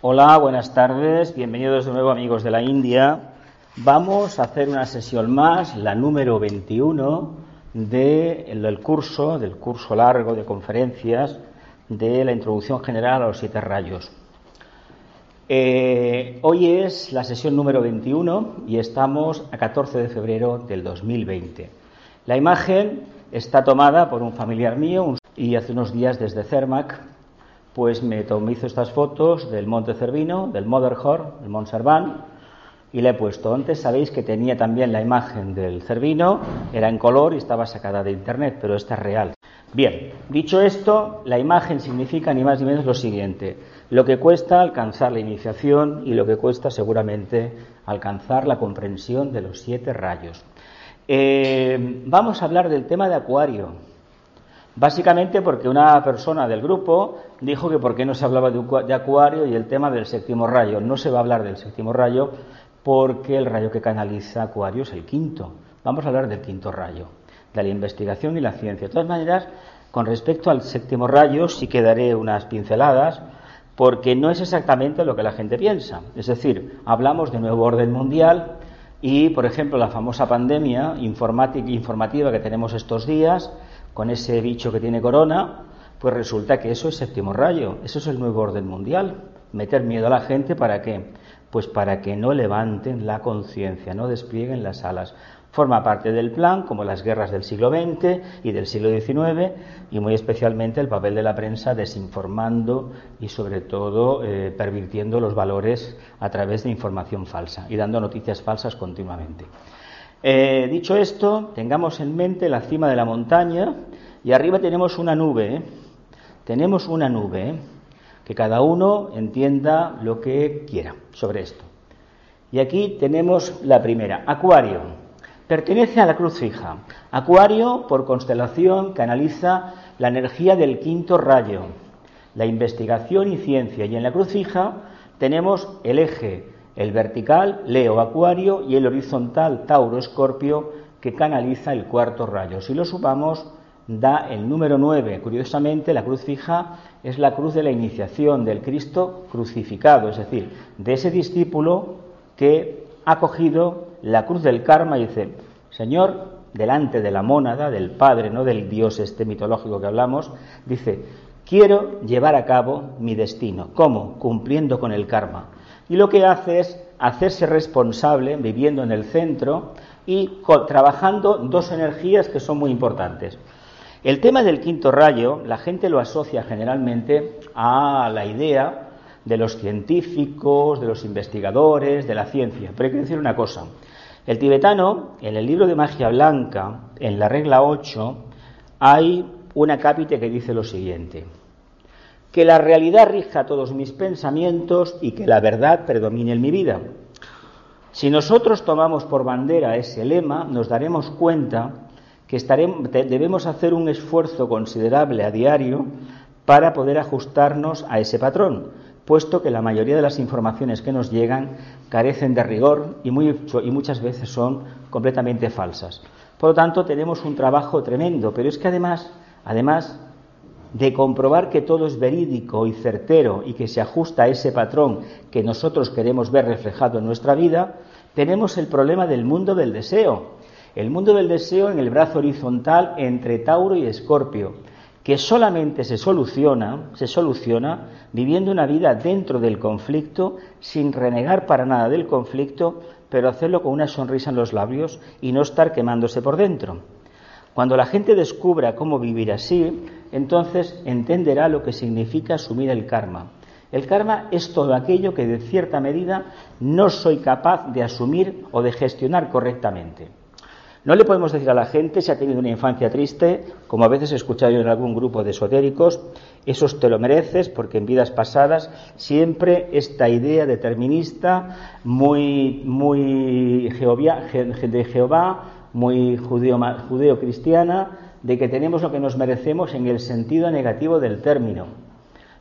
Hola, buenas tardes. Bienvenidos de nuevo amigos de la India. Vamos a hacer una sesión más, la número 21 del curso, del curso largo de conferencias de la introducción general a los siete rayos. Eh, hoy es la sesión número 21 y estamos a 14 de febrero del 2020. La imagen está tomada por un familiar mío y hace unos días desde Cermac pues me, tomé, hizo estas fotos del Monte Cervino, del Motherhor, del Mont Servan, y le he puesto. Antes sabéis que tenía también la imagen del Cervino, era en color y estaba sacada de internet, pero esta es real. Bien, dicho esto, la imagen significa ni más ni menos lo siguiente: lo que cuesta alcanzar la iniciación y lo que cuesta seguramente alcanzar la comprensión de los siete rayos. Eh, vamos a hablar del tema de Acuario. Básicamente porque una persona del grupo dijo que por qué no se hablaba de Acuario y el tema del séptimo rayo. No se va a hablar del séptimo rayo porque el rayo que canaliza Acuario es el quinto. Vamos a hablar del quinto rayo, de la investigación y la ciencia. De todas maneras, con respecto al séptimo rayo sí que daré unas pinceladas porque no es exactamente lo que la gente piensa. Es decir, hablamos de nuevo orden mundial y, por ejemplo, la famosa pandemia informativa que tenemos estos días con ese bicho que tiene corona, pues resulta que eso es séptimo rayo, eso es el nuevo orden mundial. Meter miedo a la gente para qué? Pues para que no levanten la conciencia, no desplieguen las alas. Forma parte del plan, como las guerras del siglo XX y del siglo XIX, y muy especialmente el papel de la prensa desinformando y sobre todo eh, pervirtiendo los valores a través de información falsa y dando noticias falsas continuamente. Eh, dicho esto, tengamos en mente la cima de la montaña y arriba tenemos una nube. ¿eh? Tenemos una nube, ¿eh? que cada uno entienda lo que quiera sobre esto. Y aquí tenemos la primera, Acuario. Pertenece a la cruz fija. Acuario, por constelación, canaliza la energía del quinto rayo, la investigación y ciencia. Y en la cruz fija tenemos el eje el vertical, Leo Acuario, y el horizontal, Tauro Escorpio, que canaliza el cuarto rayo. Si lo sumamos, da el número 9. Curiosamente, la cruz fija es la cruz de la iniciación del Cristo crucificado, es decir, de ese discípulo que ha cogido la cruz del karma y dice, Señor, delante de la mónada, del Padre, no del Dios este mitológico que hablamos, dice, quiero llevar a cabo mi destino. ¿Cómo? Cumpliendo con el karma y lo que hace es hacerse responsable viviendo en el centro y trabajando dos energías que son muy importantes. El tema del quinto rayo, la gente lo asocia generalmente a la idea de los científicos, de los investigadores, de la ciencia. Pero hay que decir una cosa. El tibetano, en el libro de magia blanca, en la regla 8, hay una cápite que dice lo siguiente que la realidad rija todos mis pensamientos y que la verdad predomine en mi vida. Si nosotros tomamos por bandera ese lema, nos daremos cuenta que debemos hacer un esfuerzo considerable a diario para poder ajustarnos a ese patrón, puesto que la mayoría de las informaciones que nos llegan carecen de rigor y, y muchas veces son completamente falsas. Por lo tanto, tenemos un trabajo tremendo, pero es que además, además de comprobar que todo es verídico y certero y que se ajusta a ese patrón que nosotros queremos ver reflejado en nuestra vida, tenemos el problema del mundo del deseo. El mundo del deseo en el brazo horizontal entre Tauro y Escorpio, que solamente se soluciona, se soluciona viviendo una vida dentro del conflicto, sin renegar para nada del conflicto, pero hacerlo con una sonrisa en los labios y no estar quemándose por dentro. Cuando la gente descubra cómo vivir así, entonces entenderá lo que significa asumir el karma. El karma es todo aquello que de cierta medida no soy capaz de asumir o de gestionar correctamente. No le podemos decir a la gente si ha tenido una infancia triste, como a veces he escuchado yo en algún grupo de esotéricos, esos te lo mereces porque en vidas pasadas siempre esta idea determinista muy, muy de Jehová, muy judeo-cristiana, de que tenemos lo que nos merecemos en el sentido negativo del término.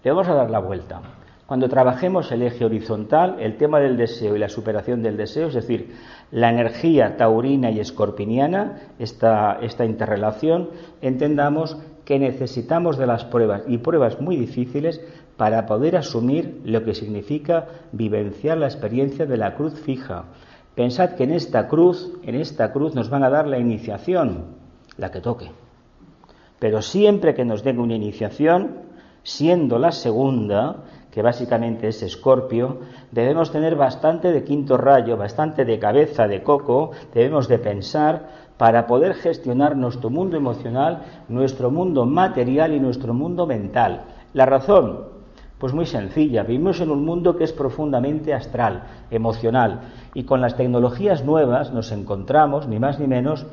Le vamos a dar la vuelta. Cuando trabajemos el eje horizontal, el tema del deseo y la superación del deseo, es decir, la energía taurina y escorpiniana, esta, esta interrelación, entendamos que necesitamos de las pruebas y pruebas muy difíciles para poder asumir lo que significa vivenciar la experiencia de la cruz fija. Pensad que en esta cruz, en esta cruz nos van a dar la iniciación, la que toque. Pero siempre que nos den una iniciación, siendo la segunda, que básicamente es Escorpio, debemos tener bastante de quinto rayo, bastante de cabeza de coco, debemos de pensar para poder gestionar nuestro mundo emocional, nuestro mundo material y nuestro mundo mental. La razón, pues muy sencilla, vivimos en un mundo que es profundamente astral, emocional, y con las tecnologías nuevas nos encontramos, ni más ni menos,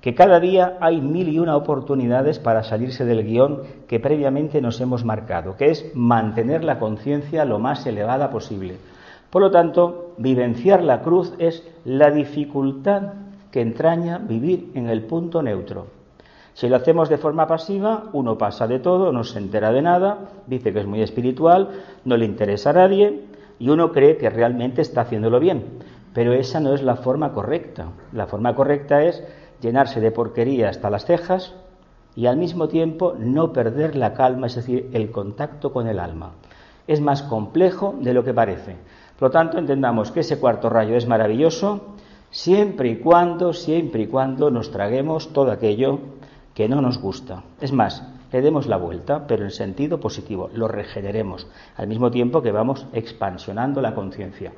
que cada día hay mil y una oportunidades para salirse del guion que previamente nos hemos marcado, que es mantener la conciencia lo más elevada posible. Por lo tanto, vivenciar la cruz es la dificultad que entraña vivir en el punto neutro. Si lo hacemos de forma pasiva, uno pasa de todo, no se entera de nada, dice que es muy espiritual, no le interesa a nadie y uno cree que realmente está haciéndolo bien. Pero esa no es la forma correcta. La forma correcta es llenarse de porquería hasta las cejas y al mismo tiempo no perder la calma, es decir, el contacto con el alma. Es más complejo de lo que parece. Por lo tanto, entendamos que ese cuarto rayo es maravilloso siempre y cuando, siempre y cuando nos traguemos todo aquello que no nos gusta. Es más, le demos la vuelta, pero en sentido positivo, lo regeneremos, al mismo tiempo que vamos expansionando la conciencia.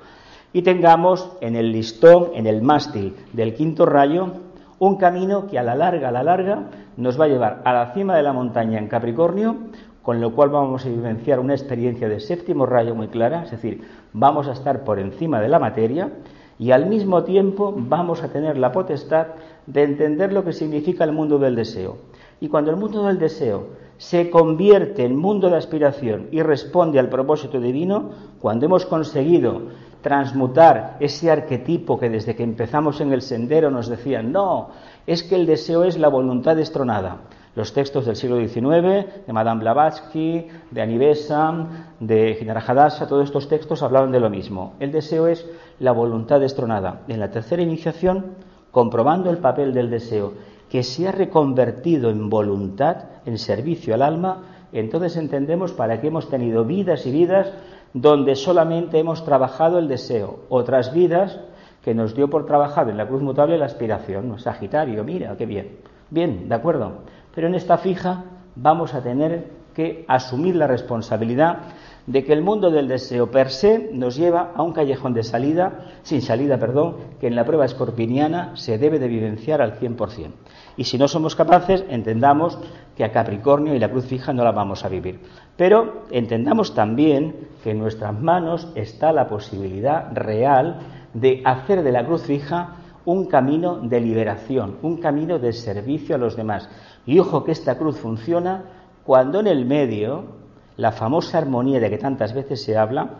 Y tengamos en el listón, en el mástil del quinto rayo, un camino que a la larga, a la larga, nos va a llevar a la cima de la montaña en Capricornio, con lo cual vamos a vivenciar una experiencia de séptimo rayo muy clara, es decir, vamos a estar por encima de la materia y al mismo tiempo vamos a tener la potestad de entender lo que significa el mundo del deseo. Y cuando el mundo del deseo se convierte en mundo de aspiración y responde al propósito divino, cuando hemos conseguido transmutar ese arquetipo que desde que empezamos en el sendero nos decían, no, es que el deseo es la voluntad destronada. Los textos del siglo XIX, de Madame Blavatsky, de Anivesa, de Hadassah, todos estos textos hablaban de lo mismo. El deseo es la voluntad destronada. En la tercera iniciación, comprobando el papel del deseo, que se ha reconvertido en voluntad, en servicio al alma, entonces entendemos para qué hemos tenido vidas y vidas donde solamente hemos trabajado el deseo, otras vidas que nos dio por trabajar en la cruz mutable la aspiración. Sagitario, mira, qué bien. Bien, de acuerdo. Pero en esta fija vamos a tener que asumir la responsabilidad de que el mundo del deseo per se nos lleva a un callejón de salida, sin salida, perdón, que en la prueba escorpiniana se debe de vivenciar al 100%. Y si no somos capaces, entendamos que a Capricornio y la cruz fija no la vamos a vivir. Pero entendamos también que en nuestras manos está la posibilidad real de hacer de la cruz fija un camino de liberación, un camino de servicio a los demás. Y ojo que esta cruz funciona cuando en el medio, la famosa armonía de que tantas veces se habla,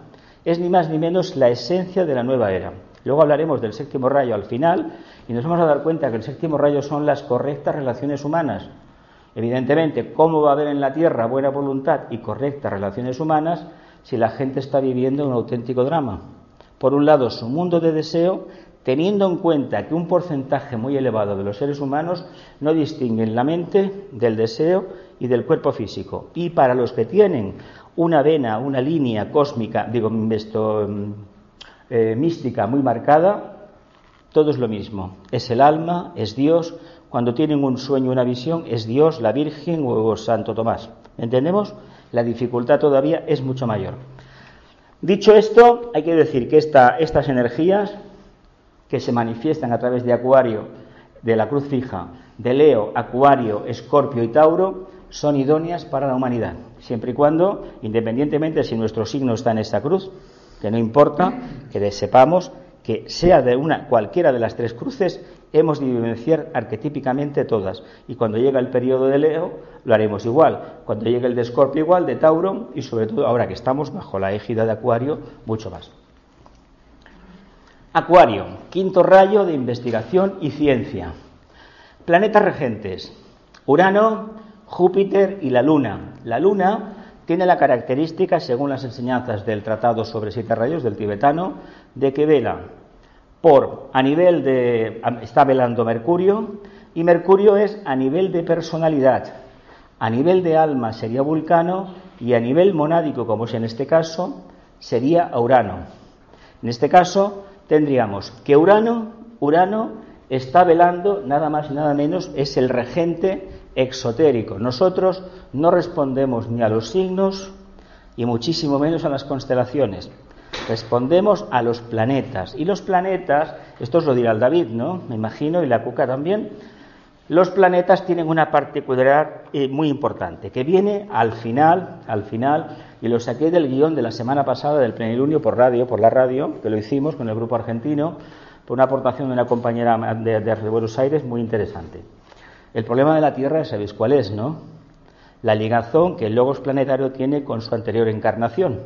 es ni más ni menos la esencia de la nueva era. Luego hablaremos del séptimo rayo al final y nos vamos a dar cuenta que el séptimo rayo son las correctas relaciones humanas. Evidentemente, ¿cómo va a haber en la Tierra buena voluntad y correctas relaciones humanas si la gente está viviendo un auténtico drama? Por un lado, su mundo de deseo, teniendo en cuenta que un porcentaje muy elevado de los seres humanos no distinguen la mente del deseo y del cuerpo físico. Y para los que tienen una vena, una línea cósmica, digo, esto, mm, eh, mística muy marcada, todo es lo mismo. Es el alma, es Dios. Cuando tienen un sueño, una visión, es Dios, la Virgen o Santo Tomás. ¿Entendemos? La dificultad todavía es mucho mayor. Dicho esto, hay que decir que estas energías que se manifiestan a través de Acuario, de la cruz fija, de Leo, Acuario, Escorpio y Tauro, son idóneas para la humanidad, siempre y cuando, independientemente si nuestro signo está en esta cruz, que no importa, que sepamos que sea de una cualquiera de las tres cruces, hemos de vivenciar arquetípicamente todas. Y cuando llega el periodo de Leo, lo haremos igual. Cuando llegue el de Escorpio, igual, de Tauro, y sobre todo ahora que estamos bajo la égida de Acuario, mucho más. Acuario, quinto rayo de investigación y ciencia. Planetas regentes. Urano, Júpiter y la Luna. La Luna tiene la característica, según las enseñanzas del Tratado sobre siete rayos del tibetano, de que vela por a nivel de está velando Mercurio y Mercurio es a nivel de personalidad. A nivel de alma sería Vulcano y a nivel monádico, como es en este caso, sería Urano. En este caso tendríamos que Urano, Urano está velando nada más y nada menos es el regente exotérico. Nosotros no respondemos ni a los signos y muchísimo menos a las constelaciones. Respondemos a los planetas. Y los planetas, esto os lo dirá el David, ¿no? Me imagino, y la Cuca también. Los planetas tienen una particularidad eh, muy importante, que viene al final, al final, y lo saqué del guion de la semana pasada del plenilunio por radio, por la radio, que lo hicimos con el grupo argentino, por una aportación de una compañera de, de Buenos Aires muy interesante. El problema de la Tierra, sabéis cuál es, ¿no? La ligazón que el logos planetario tiene con su anterior encarnación.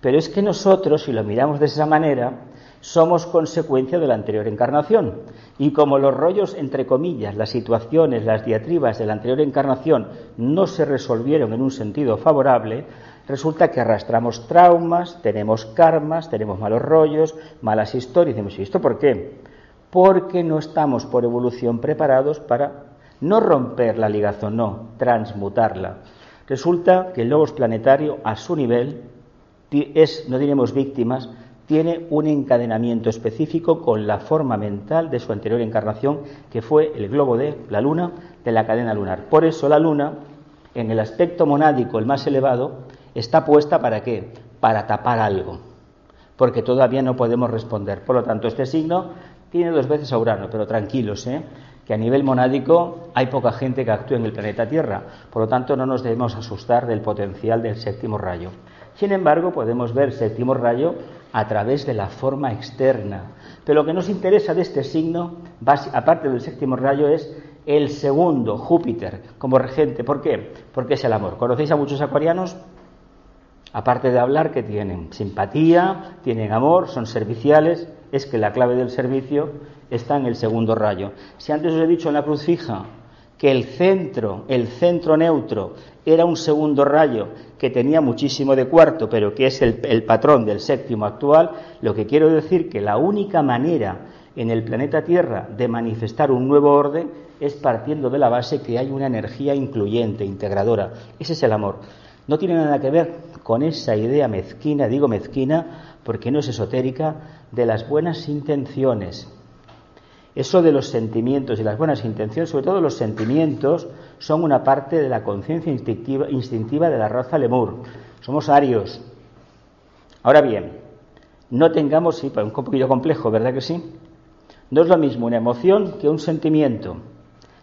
Pero es que nosotros, si lo miramos de esa manera, somos consecuencia de la anterior encarnación. Y como los rollos, entre comillas, las situaciones, las diatribas de la anterior encarnación no se resolvieron en un sentido favorable, resulta que arrastramos traumas, tenemos karmas, tenemos malos rollos, malas historias. ¿y esto por qué? Porque no estamos por evolución preparados para no romper la ligazón, no, transmutarla. Resulta que el logos planetario, a su nivel, es, no diremos víctimas, tiene un encadenamiento específico con la forma mental de su anterior encarnación, que fue el globo de la luna, de la cadena lunar. Por eso la luna, en el aspecto monádico, el más elevado, está puesta para qué? Para tapar algo, porque todavía no podemos responder. Por lo tanto, este signo tiene dos veces a Urano, pero tranquilos, ¿eh? Que a nivel monádico hay poca gente que actúe en el planeta Tierra, por lo tanto no nos debemos asustar del potencial del séptimo rayo. Sin embargo, podemos ver séptimo rayo a través de la forma externa. Pero lo que nos interesa de este signo, aparte del séptimo rayo, es el segundo, Júpiter, como regente. ¿Por qué? Porque es el amor. ¿Conocéis a muchos acuarianos? Aparte de hablar, que tienen simpatía, tienen amor, son serviciales, es que la clave del servicio está en el segundo rayo. Si antes os he dicho en la cruz fija que el centro, el centro neutro, era un segundo rayo que tenía muchísimo de cuarto, pero que es el, patrón del séptimo actual, lo que quiero decir que la única manera en el planeta Tierra de manifestar un nuevo orden es partiendo de la base que hay una energía incluyente, integradora. Ese es el amor. No tiene nada que ver con esa idea mezquina, digo mezquina porque no es esotérica, de las buenas intenciones, eso de los sentimientos y las buenas intenciones, sobre todo los sentimientos, son una parte de la conciencia instintiva, de la raza lemur. Somos arios. Ahora bien, no tengamos, sí, un poquito complejo, ¿verdad que sí? No es lo mismo una emoción que un sentimiento.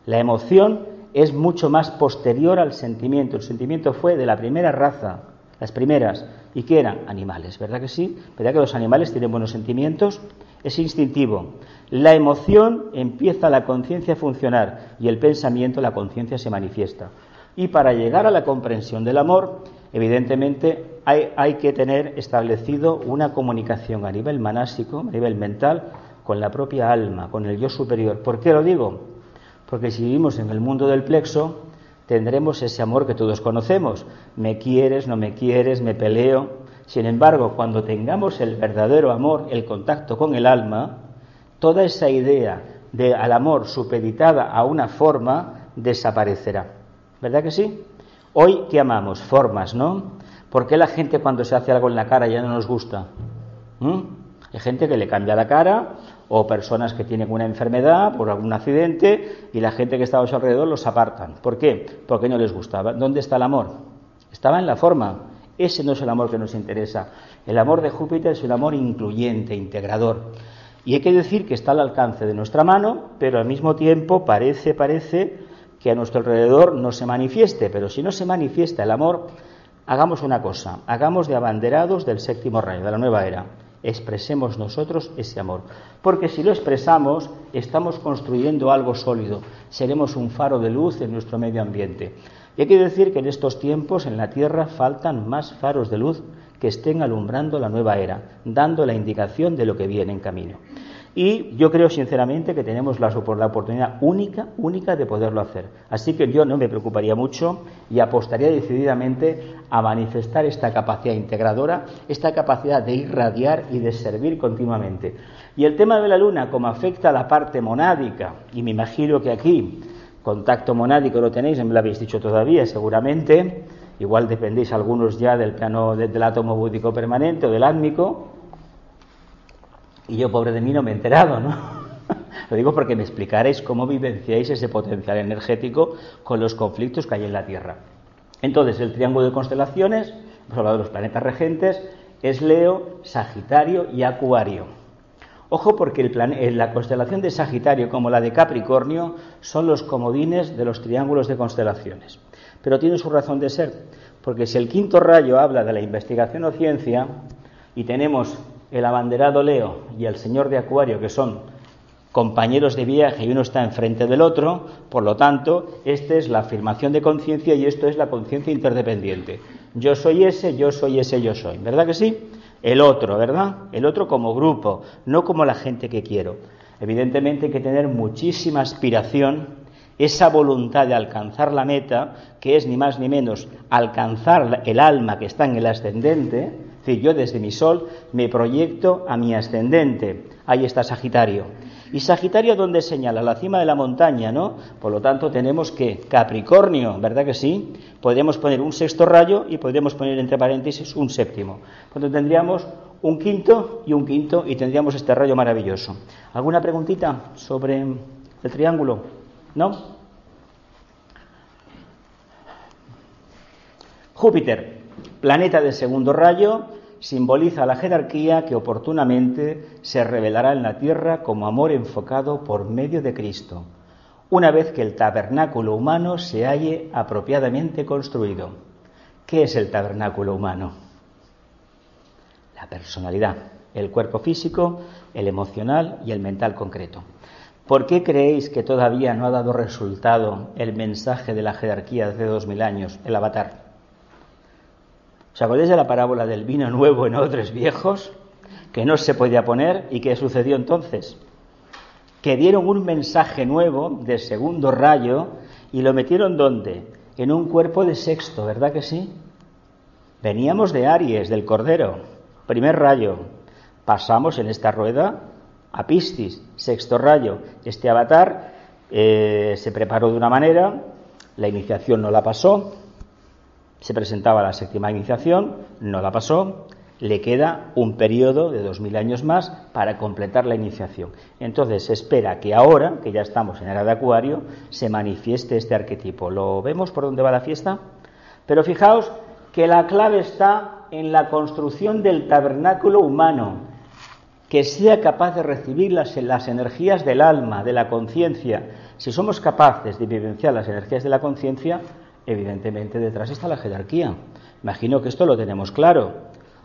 La emoción es mucho más posterior al sentimiento. El sentimiento fue de la primera raza, las primeras, y que eran animales, ¿verdad que sí? ¿Verdad que los animales tienen buenos sentimientos? Es instintivo. La emoción empieza la conciencia a funcionar y el pensamiento, la conciencia se manifiesta. Y para llegar a la comprensión del amor, evidentemente hay, hay, que tener establecido una comunicación a nivel manásico, a nivel mental, con la propia alma, con el yo superior. ¿Por qué lo digo? Porque si vivimos en el mundo del plexo, tendremos ese amor que todos conocemos. Me quieres, no me quieres, me peleo. Sin embargo, cuando tengamos el verdadero amor, el contacto con el alma, toda esa idea de al amor supeditada a una forma desaparecerá. ¿Verdad que sí? Hoy, ¿qué amamos? Formas, ¿no? ¿Por qué la gente cuando se hace algo en la cara ya no nos gusta? ¿Mm? Hay gente que le cambia la cara o personas que tienen una enfermedad por algún accidente y la gente que estaba a su alrededor los apartan. ¿Por qué? Porque no les gustaba. ¿Dónde está el amor? Estaba en la forma. Ese no es el amor que nos interesa. El amor de Júpiter es un amor incluyente, integrador. Y hay que decir que está al alcance de nuestra mano, pero al mismo tiempo parece, parece que a nuestro alrededor no se manifieste. Pero si no se manifiesta el amor, hagamos una cosa, hagamos de abanderados del séptimo rayo, de la nueva era. Expresemos nosotros ese amor. Porque si lo expresamos, estamos construyendo algo sólido, seremos un faro de luz en nuestro medio ambiente. Y hay que decir que en estos tiempos en la Tierra faltan más faros de luz que estén alumbrando la nueva era, dando la indicación de lo que viene en camino. Y yo creo sinceramente que tenemos la, oportunidad única, única de poderlo hacer. Así que yo no me preocuparía mucho y apostaría decididamente a manifestar esta capacidad integradora, esta capacidad de irradiar y de servir continuamente. Y el tema de la luna, como afecta a la parte monádica, y me imagino que aquí contacto monádico lo tenéis, me lo habéis dicho todavía, seguramente, igual dependéis algunos ya del plano del átomo búdico permanente o del átmico, y yo, pobre de mí, no me he enterado, ¿no? Lo digo porque me explicaréis cómo vivenciáis ese potencial energético con los conflictos que hay en la Tierra. Entonces, el triángulo de constelaciones, hemos hablado de los planetas regentes, es Leo, Sagitario y Acuario. Ojo porque el la constelación de Sagitario como la de Capricornio son los comodines de los triángulos de constelaciones. Pero tiene su razón de ser, porque si el quinto rayo habla de la investigación o ciencia y tenemos el abanderado Leo y el señor de Acuario, que son compañeros de viaje y uno está enfrente del otro, por lo tanto, esta es la afirmación de conciencia y esto es la conciencia interdependiente. Yo soy ese, yo soy ese, yo soy. ¿Verdad que sí? El otro, ¿verdad? El otro como grupo, no como la gente que quiero. Evidentemente hay que tener muchísima aspiración, esa voluntad de alcanzar la meta, que es ni más ni menos alcanzar el alma que está en el ascendente, decir, yo desde mi sol me proyecto a mi ascendente. Ahí está Sagitario. Y Sagitario, ¿dónde señala? La cima de la montaña, ¿no? Por lo tanto, tenemos que Capricornio, ¿verdad que sí? Podríamos poner un sexto rayo y podríamos poner entre paréntesis un séptimo. Cuando tendríamos un quinto y un quinto y tendríamos este rayo maravilloso. ¿Alguna preguntita sobre el triángulo? ¿No? Júpiter, planeta de segundo rayo, simboliza la jerarquía que oportunamente se revelará en la tierra como amor enfocado por medio de Cristo, una vez que el tabernáculo humano se halle apropiadamente construido. ¿Qué es el tabernáculo humano? La personalidad, el cuerpo físico, el emocional y el mental concreto. ¿Por qué creéis que todavía no ha dado resultado el mensaje de la jerarquía de hace dos mil años, el avatar? ¿Os acordáis de la parábola del vino nuevo en odres viejos? Que no se podía poner y qué sucedió entonces. Que dieron un mensaje nuevo de segundo rayo y lo metieron ¿dónde? En un cuerpo de sexto, ¿verdad que sí? Veníamos de Aries, del Cordero, primer rayo. Pasamos en esta rueda a Piscis, sexto rayo. Este avatar eh, se preparó de una manera, la iniciación no la pasó, se presentaba la séptima iniciación, no la pasó, le queda un periodo de dos mil años más para completar la iniciación. Entonces se espera que ahora, que ya estamos en era de Acuario, se manifieste este arquetipo. ¿Lo vemos por dónde va la fiesta? Pero fijaos que la clave está en la construcción del tabernáculo humano, que sea capaz de recibir las, las energías del alma, de la conciencia. Si somos capaces de vivenciar las energías de la conciencia, Evidentemente detrás está la jerarquía. Imagino que esto lo tenemos claro.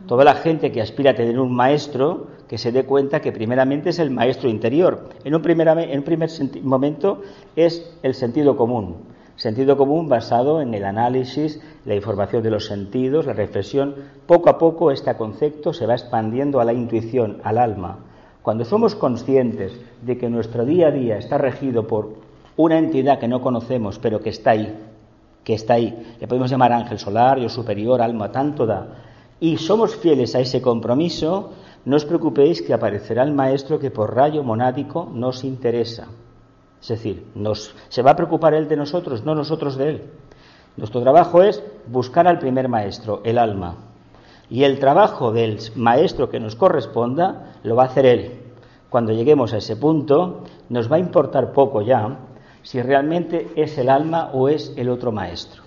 Toda la gente que aspira a tener un maestro, que se dé cuenta que primeramente es el maestro interior. En un primer, en primer momento es el sentido común. Sentido común basado en el análisis, la información de los sentidos, la reflexión. Poco a poco este concepto se va expandiendo a la intuición, al alma. Cuando somos conscientes de que nuestro día a día está regido por una entidad que no conocemos, pero que está ahí, que está ahí. Le podemos llamar ángel solar, yo superior, alma, tanto da. Y somos fieles a ese compromiso, no os preocupéis que aparecerá el maestro que por rayo monádico nos interesa. Es decir, nos, se va a preocupar él de nosotros, no nosotros de él. Nuestro trabajo es buscar al primer maestro, el alma. Y el trabajo del maestro que nos corresponda lo va a hacer él. Cuando lleguemos a ese punto, nos va a importar poco ya si realmente es el alma o es el otro maestro.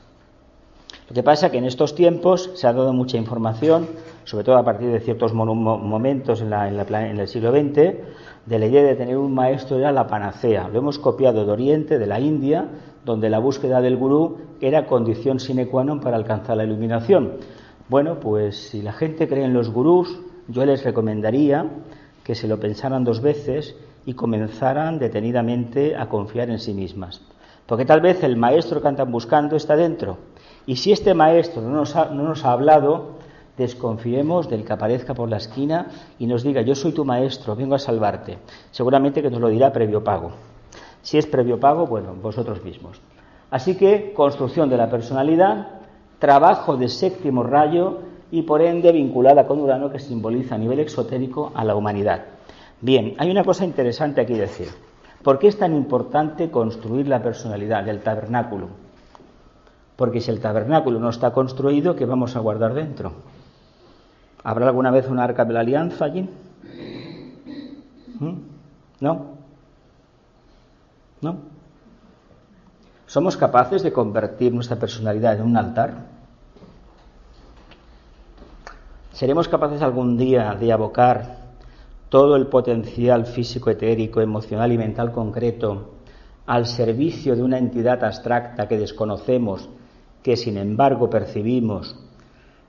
Lo que pasa es que en estos tiempos se ha dado mucha información, sobre todo a partir de ciertos momentos en, en, el siglo XX, de la idea de tener un maestro era la panacea. Lo hemos copiado de Oriente, de la India, donde la búsqueda del gurú era condición sine qua non para alcanzar la iluminación. Bueno, pues si la gente cree en los gurús, yo les recomendaría que se lo pensaran dos veces y comenzaran detenidamente a confiar en sí mismas. Porque tal vez el maestro que andan buscando está dentro. Y si este maestro no nos ha, no nos ha hablado, desconfiemos del que aparezca por la esquina y nos diga, yo soy tu maestro, vengo a salvarte. Seguramente que nos lo dirá previo pago. Si es previo pago, bueno, vosotros mismos. Así que construcción de la personalidad, trabajo de séptimo rayo y por ende vinculada con Urano que simboliza a nivel exotérico a la humanidad. Bien, hay una cosa interesante aquí decir. ¿Por qué es tan importante construir la personalidad del tabernáculo? Porque si el tabernáculo no está construido, ¿qué vamos a guardar dentro? ¿Habrá alguna vez una arca de la alianza allí? ¿Mm? ¿No? ¿No? ¿Somos capaces de convertir nuestra personalidad en un altar? ¿Seremos capaces algún día de abocar todo el potencial físico, etérico, emocional y mental concreto al servicio de una entidad abstracta que desconocemos, que sin embargo percibimos,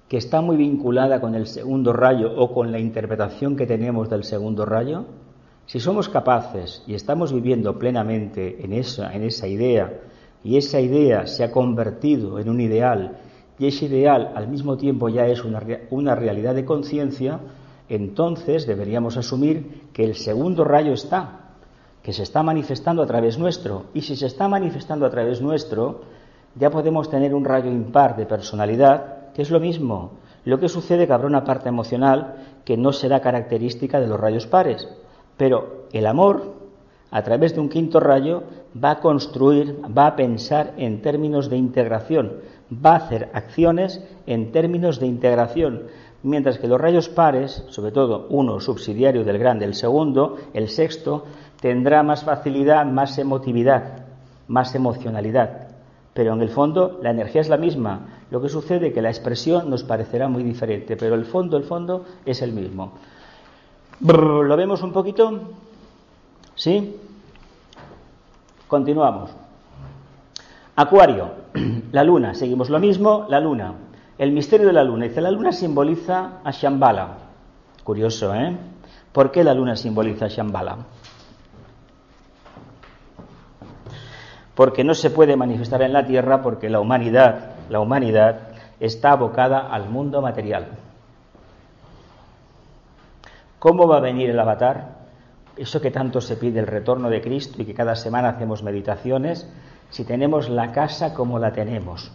que está muy vinculada con el segundo rayo o con la interpretación que tenemos del segundo rayo? Si somos capaces y estamos viviendo plenamente en esa, en esa idea, y esa idea se ha convertido en un ideal, y ese ideal al mismo tiempo ya es una, una realidad de conciencia, entonces deberíamos asumir que el segundo rayo está, que se está manifestando a través nuestro. Y si se está manifestando a través nuestro, ya podemos tener un rayo impar de personalidad, que es lo mismo. Lo que sucede que habrá una parte emocional que no será característica de los rayos pares. Pero el amor, a través de un quinto rayo, va a construir, va a pensar en términos de integración, va a hacer acciones en términos de integración mientras que los rayos pares, sobre todo uno subsidiario del grande, el segundo, el sexto, tendrá más facilidad, más emotividad, más emocionalidad. Pero en el fondo la energía es la misma. Lo que sucede es que la expresión nos parecerá muy diferente, pero el fondo, el fondo es el mismo. ¿Lo vemos un poquito? ¿Sí? Continuamos. Acuario, la luna, seguimos lo mismo, la luna. El misterio de la luna. Dice, la luna simboliza a Shambhala. Curioso, ¿eh? ¿Por qué la luna simboliza a Shambhala? Porque no se puede manifestar en la Tierra porque la humanidad, la humanidad está abocada al mundo material. ¿Cómo va a venir el avatar? Eso que tanto se pide el retorno de Cristo y que cada semana hacemos meditaciones, si tenemos la casa como la tenemos,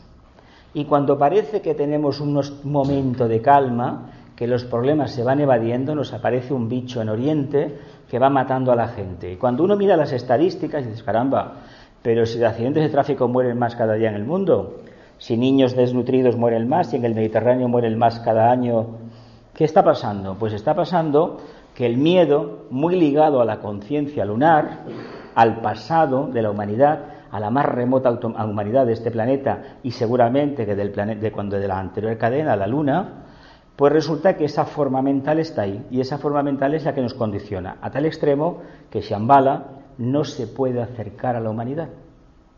y cuando parece que tenemos un momento de calma, que los problemas se van evadiendo, nos aparece un bicho en Oriente que va matando a la gente. Y cuando uno mira las estadísticas, dices, caramba, pero si de accidentes de tráfico mueren más cada día en el mundo, si niños desnutridos mueren más y en el Mediterráneo mueren más cada año, ¿qué está pasando? Pues está pasando que el miedo, muy ligado a la conciencia lunar, al pasado de la humanidad, a la más remota humanidad de este planeta y seguramente que del planeta, de cuando de la anterior cadena, la Luna, pues resulta que esa forma mental está ahí y esa forma mental es la que nos condiciona, a tal extremo que Shambhala no se puede acercar a la humanidad.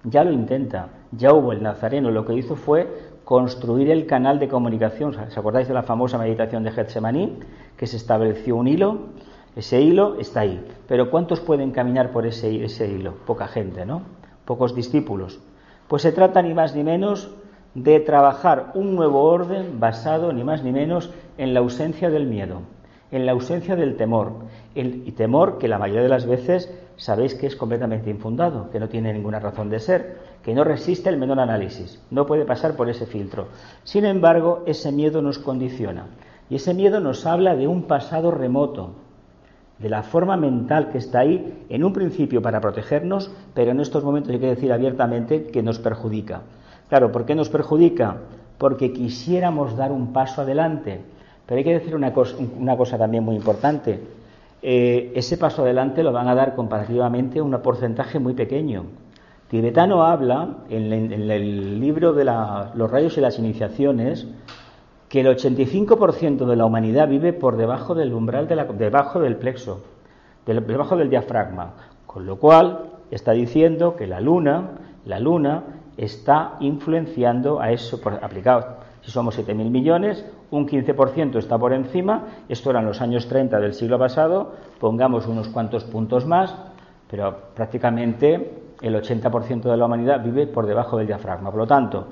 Ya lo intenta, ya hubo el Nazareno, lo que hizo fue construir el canal de comunicación. ¿Os acordáis de la famosa meditación de Getsemaní? Que se estableció un hilo, ese hilo está ahí. Pero ¿cuántos pueden caminar por ese, ese hilo? Poca gente, ¿no? Pocos discípulos. Pues se trata ni más ni menos de trabajar un nuevo orden basado ni más ni menos en la ausencia del miedo, en la ausencia del temor, el, y temor que la mayoría de las veces sabéis que es completamente infundado, que no tiene ninguna razón de ser, que no resiste el menor análisis, no puede pasar por ese filtro. Sin embargo, ese miedo nos condiciona y ese miedo nos habla de un pasado remoto, de la forma mental que está ahí, en un principio para protegernos, pero en estos momentos hay que decir abiertamente que nos perjudica. Claro, ¿por qué nos perjudica? Porque quisiéramos dar un paso adelante. Pero hay que decir una cosa, también muy importante. Eh, ese paso adelante lo van a dar comparativamente un porcentaje muy pequeño. Tibetano habla en, el libro de los rayos y las iniciaciones que el 85% de la humanidad vive por debajo del umbral, de la, debajo del plexo, debajo del diafragma, con lo cual está diciendo que la luna, la luna está influenciando a eso, por, aplicado, si somos 7.000 millones, un 15% está por encima, esto era en los años 30 del siglo pasado, pongamos unos cuantos puntos más, pero prácticamente el 80% de la humanidad vive por debajo del diafragma. Por lo tanto,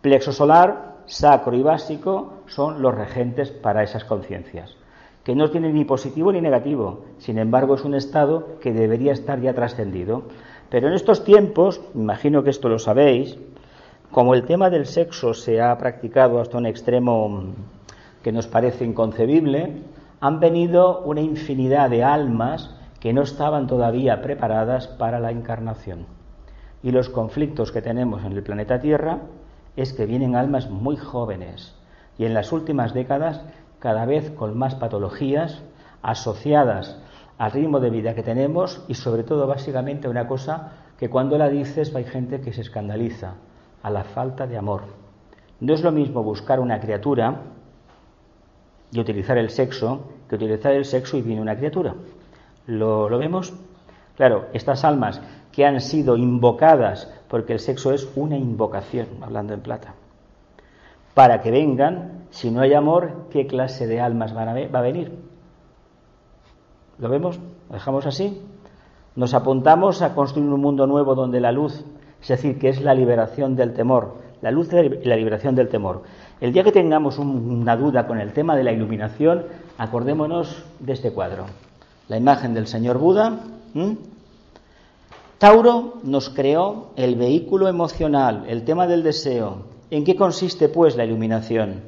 plexo solar, sacro y básico son los regentes para esas conciencias, que no tienen ni positivo ni negativo, sin embargo es un estado que debería estar ya trascendido. Pero en estos tiempos, imagino que esto lo sabéis, como el tema del sexo se ha practicado hasta un extremo que nos parece inconcebible, han venido una infinidad de almas que no estaban todavía preparadas para la encarnación. Y los conflictos que tenemos en el planeta Tierra es que vienen almas muy jóvenes y en las últimas décadas cada vez con más patologías asociadas al ritmo de vida que tenemos y sobre todo básicamente una cosa que cuando la dices hay gente que se escandaliza, a la falta de amor. No es lo mismo buscar una criatura y utilizar el sexo que utilizar el sexo y viene una criatura. ¿Lo, ¿Lo, vemos? Claro, estas almas que han sido invocadas, porque el sexo es una invocación, hablando en plata, para que vengan, si no hay amor, ¿qué clase de almas van a va a venir? ¿Lo vemos? ¿Lo dejamos así? Nos apuntamos a construir un mundo nuevo donde la luz, es decir, que es la liberación del temor, la luz y la liberación del temor. El día que tengamos una duda con el tema de la iluminación, acordémonos de este cuadro. La imagen del señor Buda. Tauro nos creó el vehículo emocional, el tema del deseo. ¿En qué consiste, pues, la iluminación?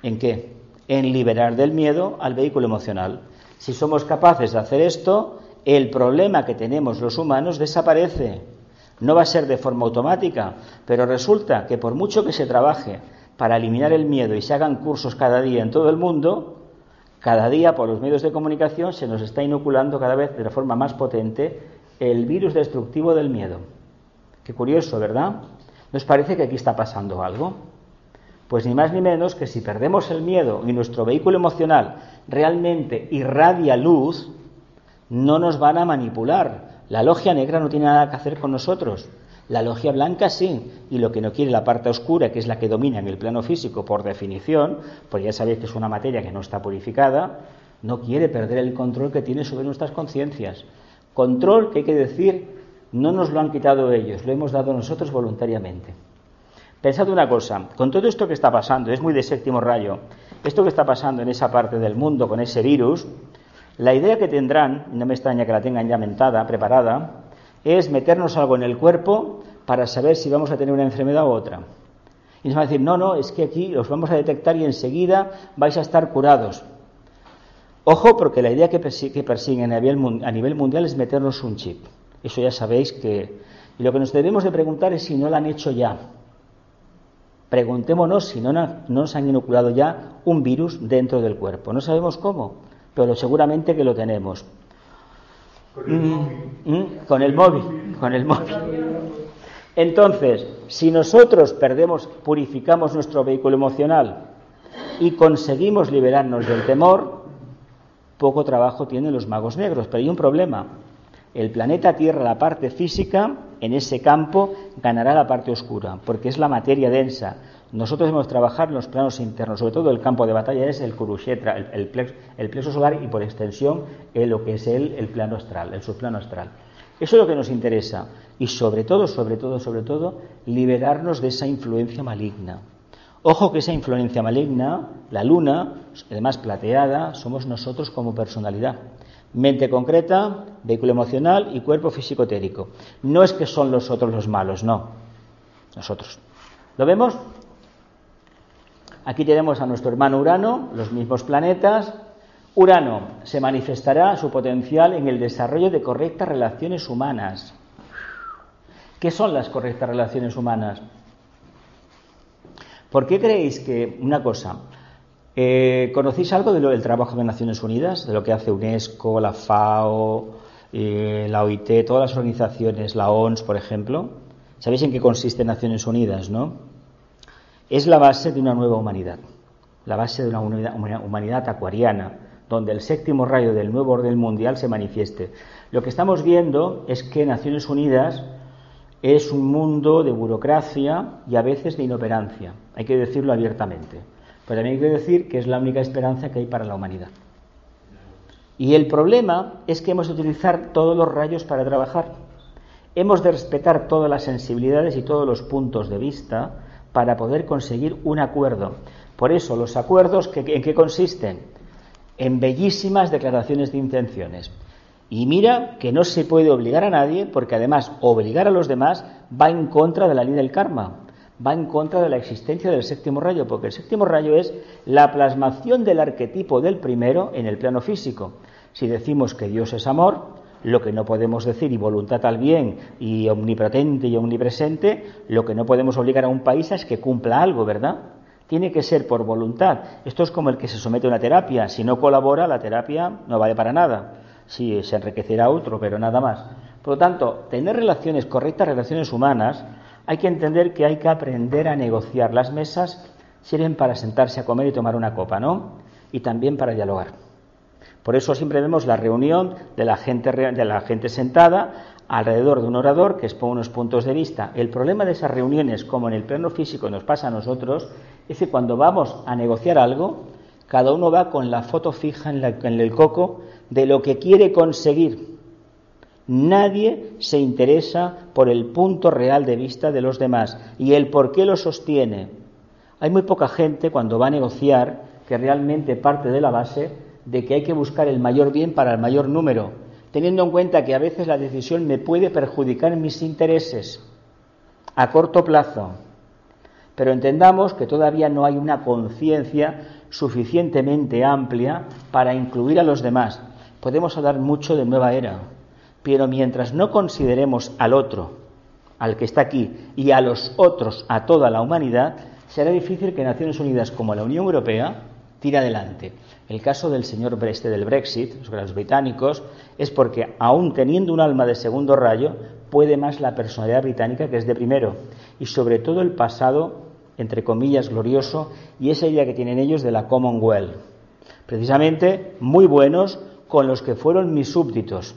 ¿En qué? En liberar del miedo al vehículo emocional. Si somos capaces de hacer esto, el problema que tenemos los humanos desaparece. No va a ser de forma automática, pero resulta que por mucho que se trabaje para eliminar el miedo y se hagan cursos cada día en todo el mundo, cada día por los medios de comunicación se nos está inoculando cada vez de forma más potente el virus destructivo del miedo. Qué curioso, ¿verdad? ¿Nos parece que aquí está pasando algo? Pues ni más ni menos que si perdemos el miedo y nuestro vehículo emocional realmente irradia luz, no nos van a manipular, la logia negra no tiene nada que hacer con nosotros. La logia blanca sí, y lo que no quiere la parte oscura, que es la que domina en el plano físico por definición, pues ya sabéis que es una materia que no está purificada, no quiere perder el control que tiene sobre nuestras conciencias. Control que hay que decir, no nos lo han quitado ellos, lo hemos dado nosotros voluntariamente. Pensad una cosa, con todo esto que está pasando, es muy de séptimo rayo, esto que está pasando en esa parte del mundo con ese virus, la idea que tendrán, no me extraña que la tengan ya mentada, preparada, es meternos algo en el cuerpo para saber si vamos a tener una enfermedad u otra. Y nos van a decir, no, no, es que aquí os vamos a detectar y enseguida vais a estar curados. Ojo, porque la idea que, persiguen a nivel, mundial es meternos un chip. Eso ya sabéis que... Y lo que nos debemos de preguntar es si no lo han hecho ya. Preguntémonos si no, no nos han inoculado ya un virus dentro del cuerpo. No sabemos cómo pero seguramente que lo tenemos. Con el, mm, mm, con el móvil, con el móvil. Entonces, si nosotros perdemos, purificamos nuestro vehículo emocional y conseguimos liberarnos del temor, poco trabajo tienen los magos negros. Pero hay un problema. El planeta Tierra, la parte física, en ese campo ganará la parte oscura, porque es la materia densa. Nosotros debemos trabajar en los planos internos, sobre todo el campo de batalla es el Kurushetra, el, plexo, solar y por extensión lo que es el, el plano astral, el subplano astral. Eso es lo que nos interesa y sobre todo, sobre todo, sobre todo, liberarnos de esa influencia maligna. Ojo que esa influencia maligna, la luna, además plateada, somos nosotros como personalidad. Mente concreta, vehículo emocional y cuerpo físico-etérico. No es que son los otros los malos, no. Nosotros. ¿Lo vemos? Aquí tenemos a nuestro hermano Urano, los mismos planetas. Urano se manifestará su potencial en el desarrollo de correctas relaciones humanas. ¿Qué son las correctas relaciones humanas? ¿Por qué creéis que, una cosa, eh, ¿conocéis algo del trabajo de Naciones Unidas, de lo que hace UNESCO, la FAO, eh, la OIT, todas las organizaciones, la ONS, por ejemplo? ¿Sabéis en qué consiste Naciones Unidas, no? es la base de una nueva humanidad, la base de una humanidad acuariana, donde el séptimo rayo del nuevo orden mundial se manifieste. Lo que estamos viendo es que Naciones Unidas es un mundo de burocracia y a veces de inoperancia, hay que decirlo abiertamente. Pero también hay que decir que es la única esperanza que hay para la humanidad. Y el problema es que hemos de utilizar todos los rayos para trabajar. Hemos de respetar todas las sensibilidades y todos los puntos de vista para poder conseguir un acuerdo. Por eso, los acuerdos, ¿en qué consisten? En bellísimas declaraciones de intenciones. Y mira que no se puede obligar a nadie, porque además obligar a los demás va en contra de la ley del karma, va en contra de la existencia del séptimo rayo, porque el séptimo rayo es la plasmación del arquetipo del primero en el plano físico. Si decimos que Dios es amor, lo que no podemos decir, y voluntad al bien, y omnipotente y omnipresente, lo que no podemos obligar a un país es que cumpla algo, ¿verdad? Tiene que ser por voluntad. Esto es como el que se somete a una terapia. Si no colabora, la terapia no vale para nada. Sí, se enriquecerá otro, pero nada más. Por lo tanto, tener relaciones correctas, relaciones humanas, hay que entender que hay que aprender a negociar. Las mesas sirven para sentarse a comer y tomar una copa, ¿no? Y también para dialogar. Por eso siempre vemos la reunión de la gente, de la gente sentada alrededor de un orador que expone unos puntos de vista. El problema de esas reuniones, como en el plano físico nos pasa a nosotros, es que cuando vamos a negociar algo, cada uno va con la foto fija en, en el coco de lo que quiere conseguir. Nadie se interesa por el punto real de vista de los demás y el por qué lo sostiene. Hay muy poca gente cuando va a negociar que realmente parte de la base de que hay que buscar el mayor bien para el mayor número, teniendo en cuenta que a veces la decisión me puede perjudicar mis intereses a corto plazo. Pero entendamos que todavía no hay una conciencia suficientemente amplia para incluir a los demás. Podemos hablar mucho de nueva era, pero mientras no consideremos al otro, al que está aquí, y a los otros, a toda la humanidad, será difícil que Naciones Unidas como la Unión Europea tire adelante. El caso del señor Breste del Brexit, los británicos, es porque, aún teniendo un alma de segundo rayo, puede más la personalidad británica que es de primero, y sobre todo el pasado entre comillas, glorioso, y esa idea que tienen ellos de la Commonwealth. Precisamente muy buenos con los que fueron mis súbditos.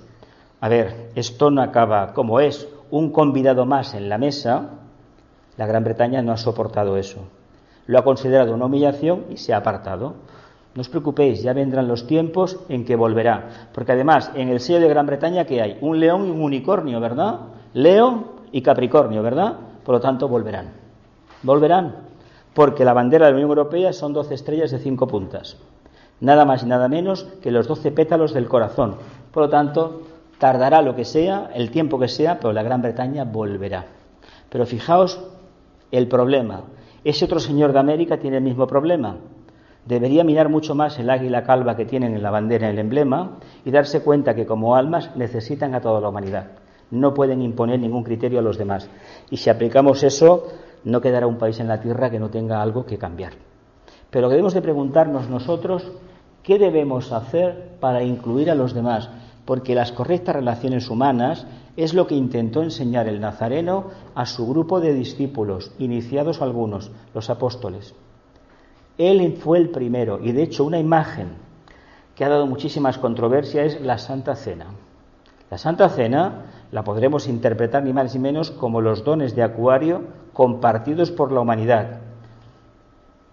A ver, esto no acaba como es un convidado más en la mesa, la Gran Bretaña no ha soportado eso. Lo ha considerado una humillación y se ha apartado. No os preocupéis, ya vendrán los tiempos en que volverá. Porque además, en el sello de Gran Bretaña, ¿qué hay? Un león y un unicornio, ¿verdad? León y Capricornio, ¿verdad? Por lo tanto, volverán volverán, porque la bandera de la Unión Europea son doce estrellas de cinco puntas, nada más y nada menos que los doce pétalos del corazón. Por lo tanto, tardará lo que sea, el tiempo que sea, pero la Gran Bretaña volverá. Pero fijaos el problema. Ese otro señor de América tiene el mismo problema. Debería mirar mucho más el águila calva que tienen en la bandera, el emblema, y darse cuenta que como almas necesitan a toda la humanidad. No pueden imponer ningún criterio a los demás. Y si aplicamos eso, no quedará un país en la tierra que no tenga algo que cambiar. Pero debemos de preguntarnos nosotros qué debemos hacer para incluir a los demás, porque las correctas relaciones humanas es lo que intentó enseñar el Nazareno a su grupo de discípulos, iniciados algunos, los apóstoles. Él fue el primero, y de hecho una imagen que ha dado muchísimas controversias es la Santa Cena. La Santa Cena la podremos interpretar ni más ni menos como los dones de Acuario compartidos por la humanidad.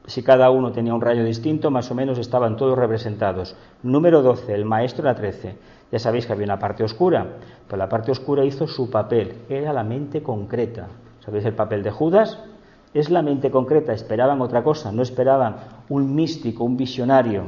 Si cada uno tenía un rayo distinto, más o menos estaban todos representados. Número 12, el maestro era 13. Ya sabéis que había una parte oscura, pero la parte oscura hizo su papel, era la mente concreta. ¿Sabéis el papel de Judas? Es la mente concreta, esperaban otra cosa, no esperaban un místico, un visionario,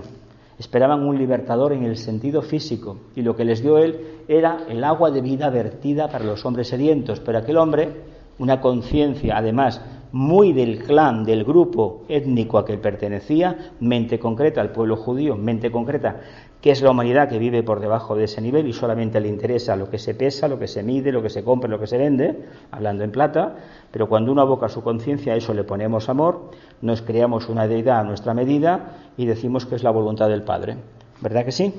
esperaban un libertador en el sentido físico, y lo que les dio él era el agua de vida vertida para los hombres sedientos, pero aquel hombre, una conciencia además muy del clan, del grupo étnico a que pertenecía, mente concreta al pueblo judío, mente concreta, que es la humanidad que vive por debajo de ese nivel y solamente le interesa lo que se pesa, lo que se mide, lo que se compra, lo que se vende, hablando en plata, pero cuando uno aboca su conciencia a eso le ponemos amor, nos creamos una deidad a nuestra medida y decimos que es la voluntad del Padre. ¿Verdad que sí?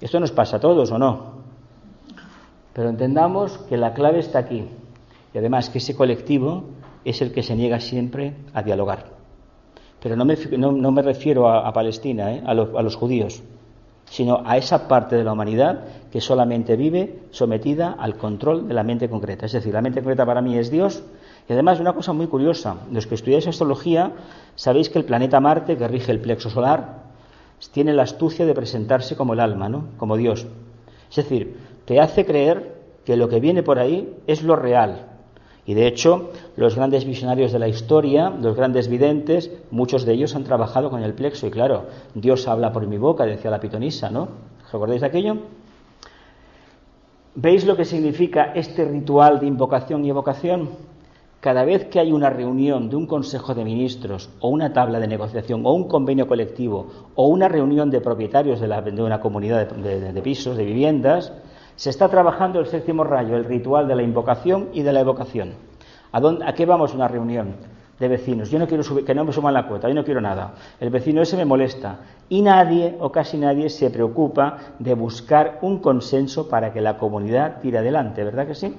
Esto nos pasa a todos o no. Pero entendamos que la clave está aquí. Y además que ese colectivo es el que se niega siempre a dialogar. Pero no me, no, me refiero a, Palestina, ¿eh? a, a los judíos, sino a esa parte de la humanidad que solamente vive sometida al control de la mente concreta. Es decir, la mente concreta para mí es Dios Y además, una cosa muy curiosa, los que estudiáis astrología, sabéis que el planeta Marte, que rige el plexo solar, tiene la astucia de presentarse como el alma, ¿no? Como Dios. Es decir, te hace creer que lo que viene por ahí es lo real. Y de hecho, los grandes visionarios de la historia, los grandes videntes, muchos de ellos han trabajado con el plexo. Y claro, Dios habla por mi boca, decía la pitonisa, ¿no? ¿Recordáis aquello? ¿Veis lo que significa este ritual de invocación y evocación? Cada vez que hay una reunión de un Consejo de Ministros o una tabla de negociación o un convenio colectivo o una reunión de propietarios de, una comunidad de, pisos, de viviendas, se está trabajando el séptimo rayo, el ritual de la invocación y de la evocación. ¿A, dónde, a qué vamos una reunión de vecinos? Yo no quiero subir, que no me suman la cuota, yo no quiero nada. El vecino ese me molesta. Y nadie o casi nadie se preocupa de buscar un consenso para que la comunidad tire adelante, ¿verdad que sí?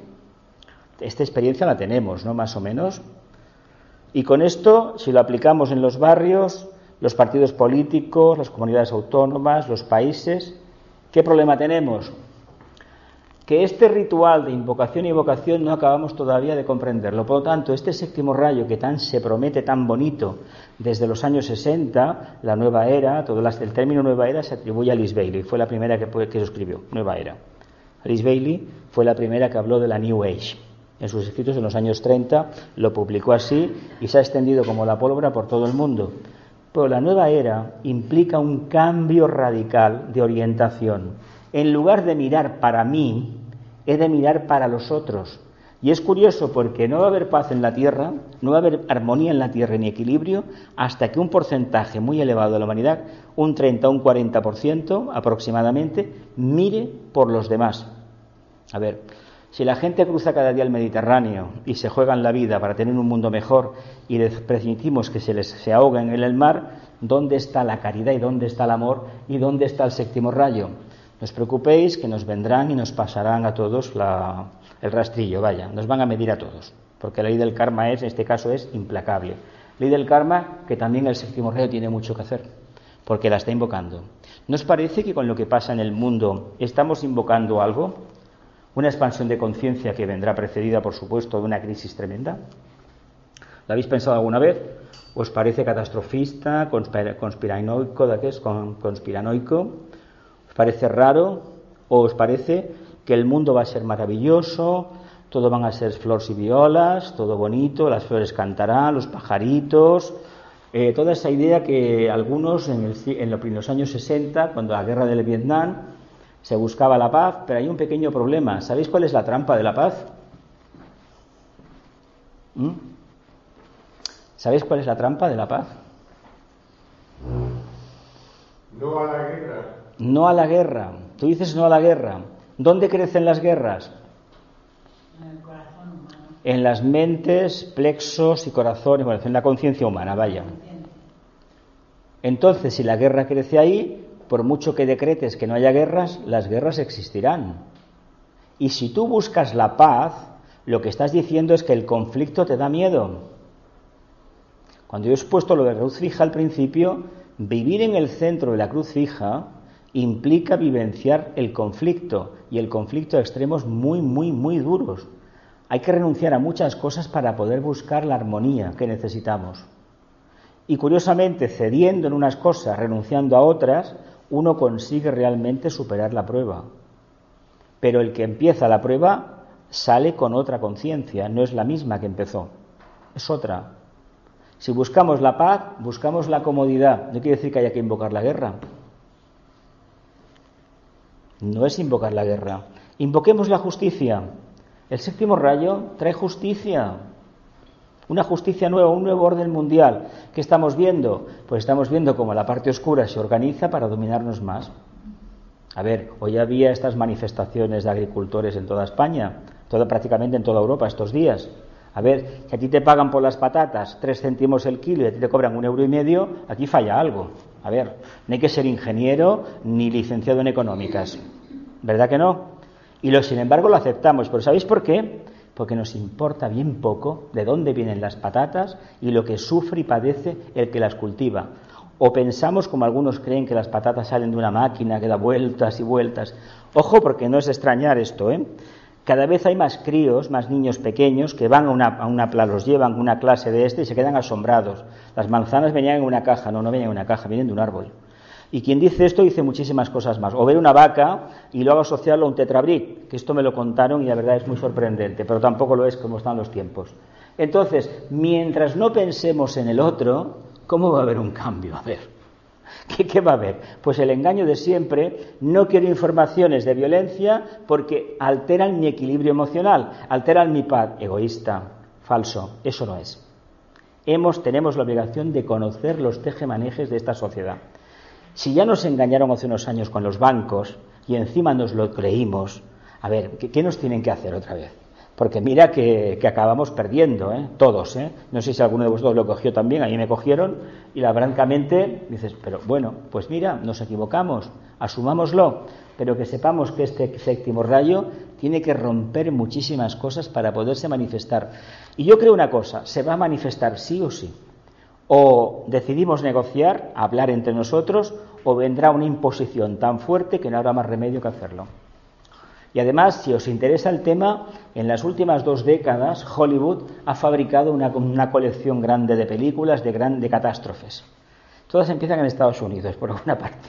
Esta experiencia la tenemos, ¿no? Más o menos. Y con esto, si lo aplicamos en los barrios, los partidos políticos, las comunidades autónomas, los países, ¿qué problema tenemos? Que este ritual de invocación y evocación no acabamos todavía de comprenderlo. Por lo tanto, este séptimo rayo que tan se promete tan bonito desde los años 60, la nueva era, todo el término nueva era se atribuye a Alice Bailey, fue la primera que, que escribió, nueva era. Alice Bailey fue la primera que habló de la New Age en sus escritos en los años 30, lo publicó así y se ha extendido como la pólvora por todo el mundo. Pero la nueva era implica un cambio radical de orientación. En lugar de mirar para mí, he de mirar para los otros. Y es curioso porque no va a haber paz en la tierra, no va a haber armonía en la tierra ni equilibrio hasta que un porcentaje muy elevado de la humanidad, un 30 o un 40% aproximadamente, mire por los demás. A ver, si la gente cruza cada día el Mediterráneo y se juegan la vida para tener un mundo mejor y les permitimos que se les se ahoguen en el mar, ¿dónde está la caridad y dónde está el amor y dónde está el séptimo rayo? No os preocupéis que nos vendrán y nos pasarán a todos el rastrillo, vaya, nos van a medir a todos, porque la ley del karma es, en este caso, es implacable. Ley del karma que también el séptimo rayo tiene mucho que hacer, porque la está invocando. ¿No os parece que con lo que pasa en el mundo estamos invocando algo? Una expansión de conciencia que vendrá precedida, por supuesto, de una crisis tremenda. ¿La habéis pensado alguna vez? ¿Os parece catastrofista, conspiranoico, conspiranoico? ¿Os parece raro? ¿O os parece que el mundo va a ser maravilloso, todo van a ser flores y violas, todo bonito, las flores cantarán, los pajaritos, eh, toda esa idea que algunos en, en, los años 60, cuando la guerra del Vietnam, se buscaba la paz, pero hay un pequeño problema. ¿Sabéis cuál es la trampa de la paz? ¿Mm? ¿Sabéis cuál es la trampa de la paz? No a la guerra. No a la guerra. Tú dices no a la guerra. ¿Dónde crecen las guerras? En el corazón humano. En las mentes, plexos y corazones, bueno, en la conciencia humana, vaya. Entonces, si la guerra crece ahí, por mucho que decretes que no haya guerras, las guerras existirán. Y si tú buscas la paz, lo que estás diciendo es que el conflicto te da miedo. Cuando yo he puesto lo de la cruz fija al principio, vivir en el centro de la cruz fija implica vivenciar el conflicto y el conflicto a extremos muy, muy, muy duros. Hay que renunciar a muchas cosas para poder buscar la armonía que necesitamos. Y curiosamente, cediendo en unas cosas, renunciando a otras, uno consigue realmente superar la prueba. Pero el que empieza la prueba sale con otra conciencia, no es la misma que empezó, es otra. Si buscamos la paz, buscamos la comodidad. No quiere decir que haya que invocar la guerra. No es invocar la guerra. Invoquemos la justicia. El séptimo rayo trae justicia. Una justicia nueva, un nuevo orden mundial. ¿Qué estamos viendo? Pues estamos viendo cómo la parte oscura se organiza para dominarnos más. A ver, hoy había estas manifestaciones de agricultores en toda España, toda, prácticamente en toda Europa estos días. A ver, si a ti te pagan por las patatas tres céntimos el kilo y a ti te cobran un euro y medio, aquí falla algo. A ver, no hay que ser ingeniero ni licenciado en económicas. ¿Verdad que no? Y lo, sin embargo, lo aceptamos. Pero ¿sabéis por qué? porque nos importa bien poco de dónde vienen las patatas y lo que sufre y padece el que las cultiva. O pensamos, como algunos creen, que las patatas salen de una máquina que da vueltas y vueltas. Ojo, porque no es extrañar esto, ¿eh? Cada vez hay más críos, más niños pequeños que van a una, a una los llevan a una clase de este y se quedan asombrados. Las manzanas venían en una caja, no, no venían en una caja, vienen de un árbol. Y quien dice esto dice muchísimas cosas más. O ver una vaca y luego asociarlo a un tetrabric, que esto me lo contaron y la verdad es muy sorprendente, pero tampoco lo es como están los tiempos. Entonces, mientras no pensemos en el otro, ¿cómo va a haber un cambio? A ver. ¿Qué, va a haber? Pues el engaño de siempre, no quiero informaciones de violencia porque alteran mi equilibrio emocional, alteran mi paz. Egoísta, falso, eso no es. Hemos, tenemos la obligación de conocer los tejemanejes de esta sociedad. Si ya nos engañaron hace unos años con los bancos y encima nos lo creímos, a ver, qué nos tienen que hacer otra vez? Porque mira que, acabamos perdiendo, ¿eh? todos. ¿eh? No sé si alguno de vosotros lo cogió también, ahí me cogieron, y la francamente dices, pero bueno, pues mira, nos equivocamos, asumámoslo, pero que sepamos que este séptimo rayo tiene que romper muchísimas cosas para poderse manifestar. Y yo creo una cosa, se va a manifestar sí o sí. O decidimos negociar, hablar entre nosotros, o vendrá una imposición tan fuerte que no habrá más remedio que hacerlo. Y además, si os interesa el tema, en las últimas dos décadas Hollywood ha fabricado una, colección grande de películas de, grandes catástrofes. Todas empiezan en Estados Unidos, por alguna parte.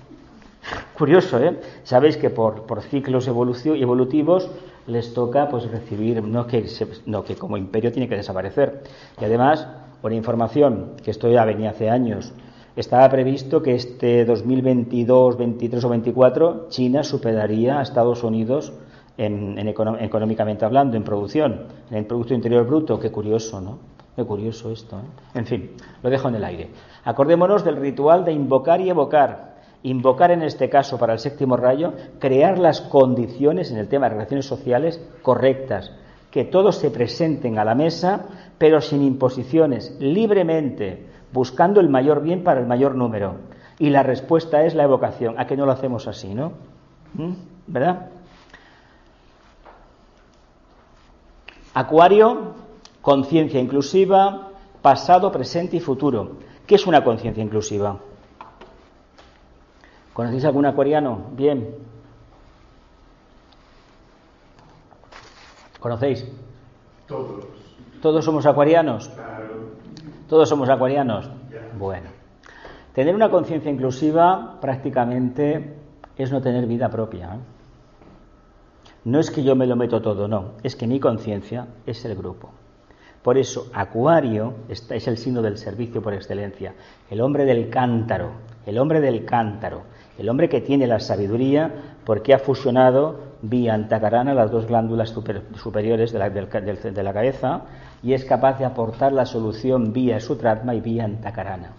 Curioso, ¿eh? Sabéis que por, ciclos evolutivos les toca pues recibir, no que, no que como imperio tiene que desaparecer. Y además, por información que esto ya venía hace años, estaba previsto que este 2022, 23 o 24 China superaría a Estados Unidos en, económicamente hablando, en producción, en Producto Interior Bruto. Qué curioso, ¿no? Qué curioso esto. ¿eh? En fin, lo dejo en el aire. Acordémonos del ritual de invocar y evocar. Invocar en este caso para el séptimo rayo, crear las condiciones en el tema de relaciones sociales correctas, que todos se presenten a la mesa, pero sin imposiciones, libremente, buscando el mayor bien para el mayor número. Y la respuesta es la evocación. ¿A qué no lo hacemos así, no? ¿Mm? ¿Verdad? Acuario, conciencia inclusiva, pasado, presente y futuro. ¿Qué es una conciencia inclusiva? ¿Conocéis algún acuariano? Bien. ¿Conocéis? Todos. ¿Todos somos acuarianos? Claro. ¿Todos somos acuarianos? Bueno. Tener una conciencia inclusiva prácticamente es no tener vida propia. ¿eh? No es que yo me lo meto todo, no, es que mi conciencia es el grupo. Por eso, Acuario es el signo del servicio por excelencia, el hombre del cántaro, el hombre del cántaro, el hombre que tiene la sabiduría porque ha fusionado vía antacarana las dos glándulas superiores de la, cabeza y es capaz de aportar la solución vía sutratma y vía antacarana,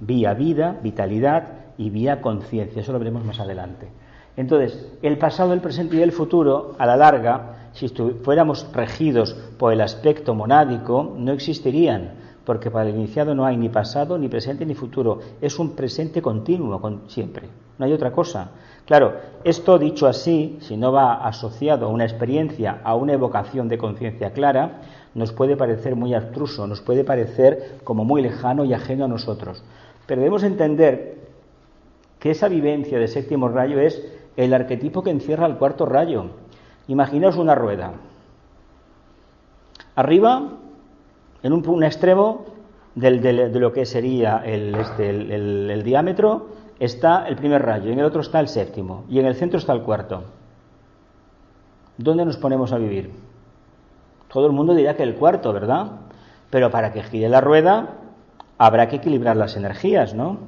vía vida, vitalidad y vía conciencia. Eso lo veremos más adelante. Entonces, el pasado, el presente y el futuro, a la larga, si fuéramos regidos por el aspecto monádico, no existirían, porque para el iniciado no hay ni pasado, ni presente, ni futuro. Es un presente continuo siempre. No hay otra cosa. Claro, esto dicho así, si no va asociado a una experiencia, a una evocación de conciencia clara, nos puede parecer muy abstruso, nos puede parecer como muy lejano y ajeno a nosotros. Pero debemos entender que esa vivencia de séptimo rayo es el arquetipo que encierra el cuarto rayo. Imaginaos una rueda. Arriba, en un, extremo de lo que sería este, el, diámetro, está el primer rayo, en el otro está el séptimo y en el centro está el cuarto. ¿Dónde nos ponemos a vivir? Todo el mundo dirá que el cuarto, ¿verdad? Pero para que gire la rueda habrá que equilibrar las energías, ¿no?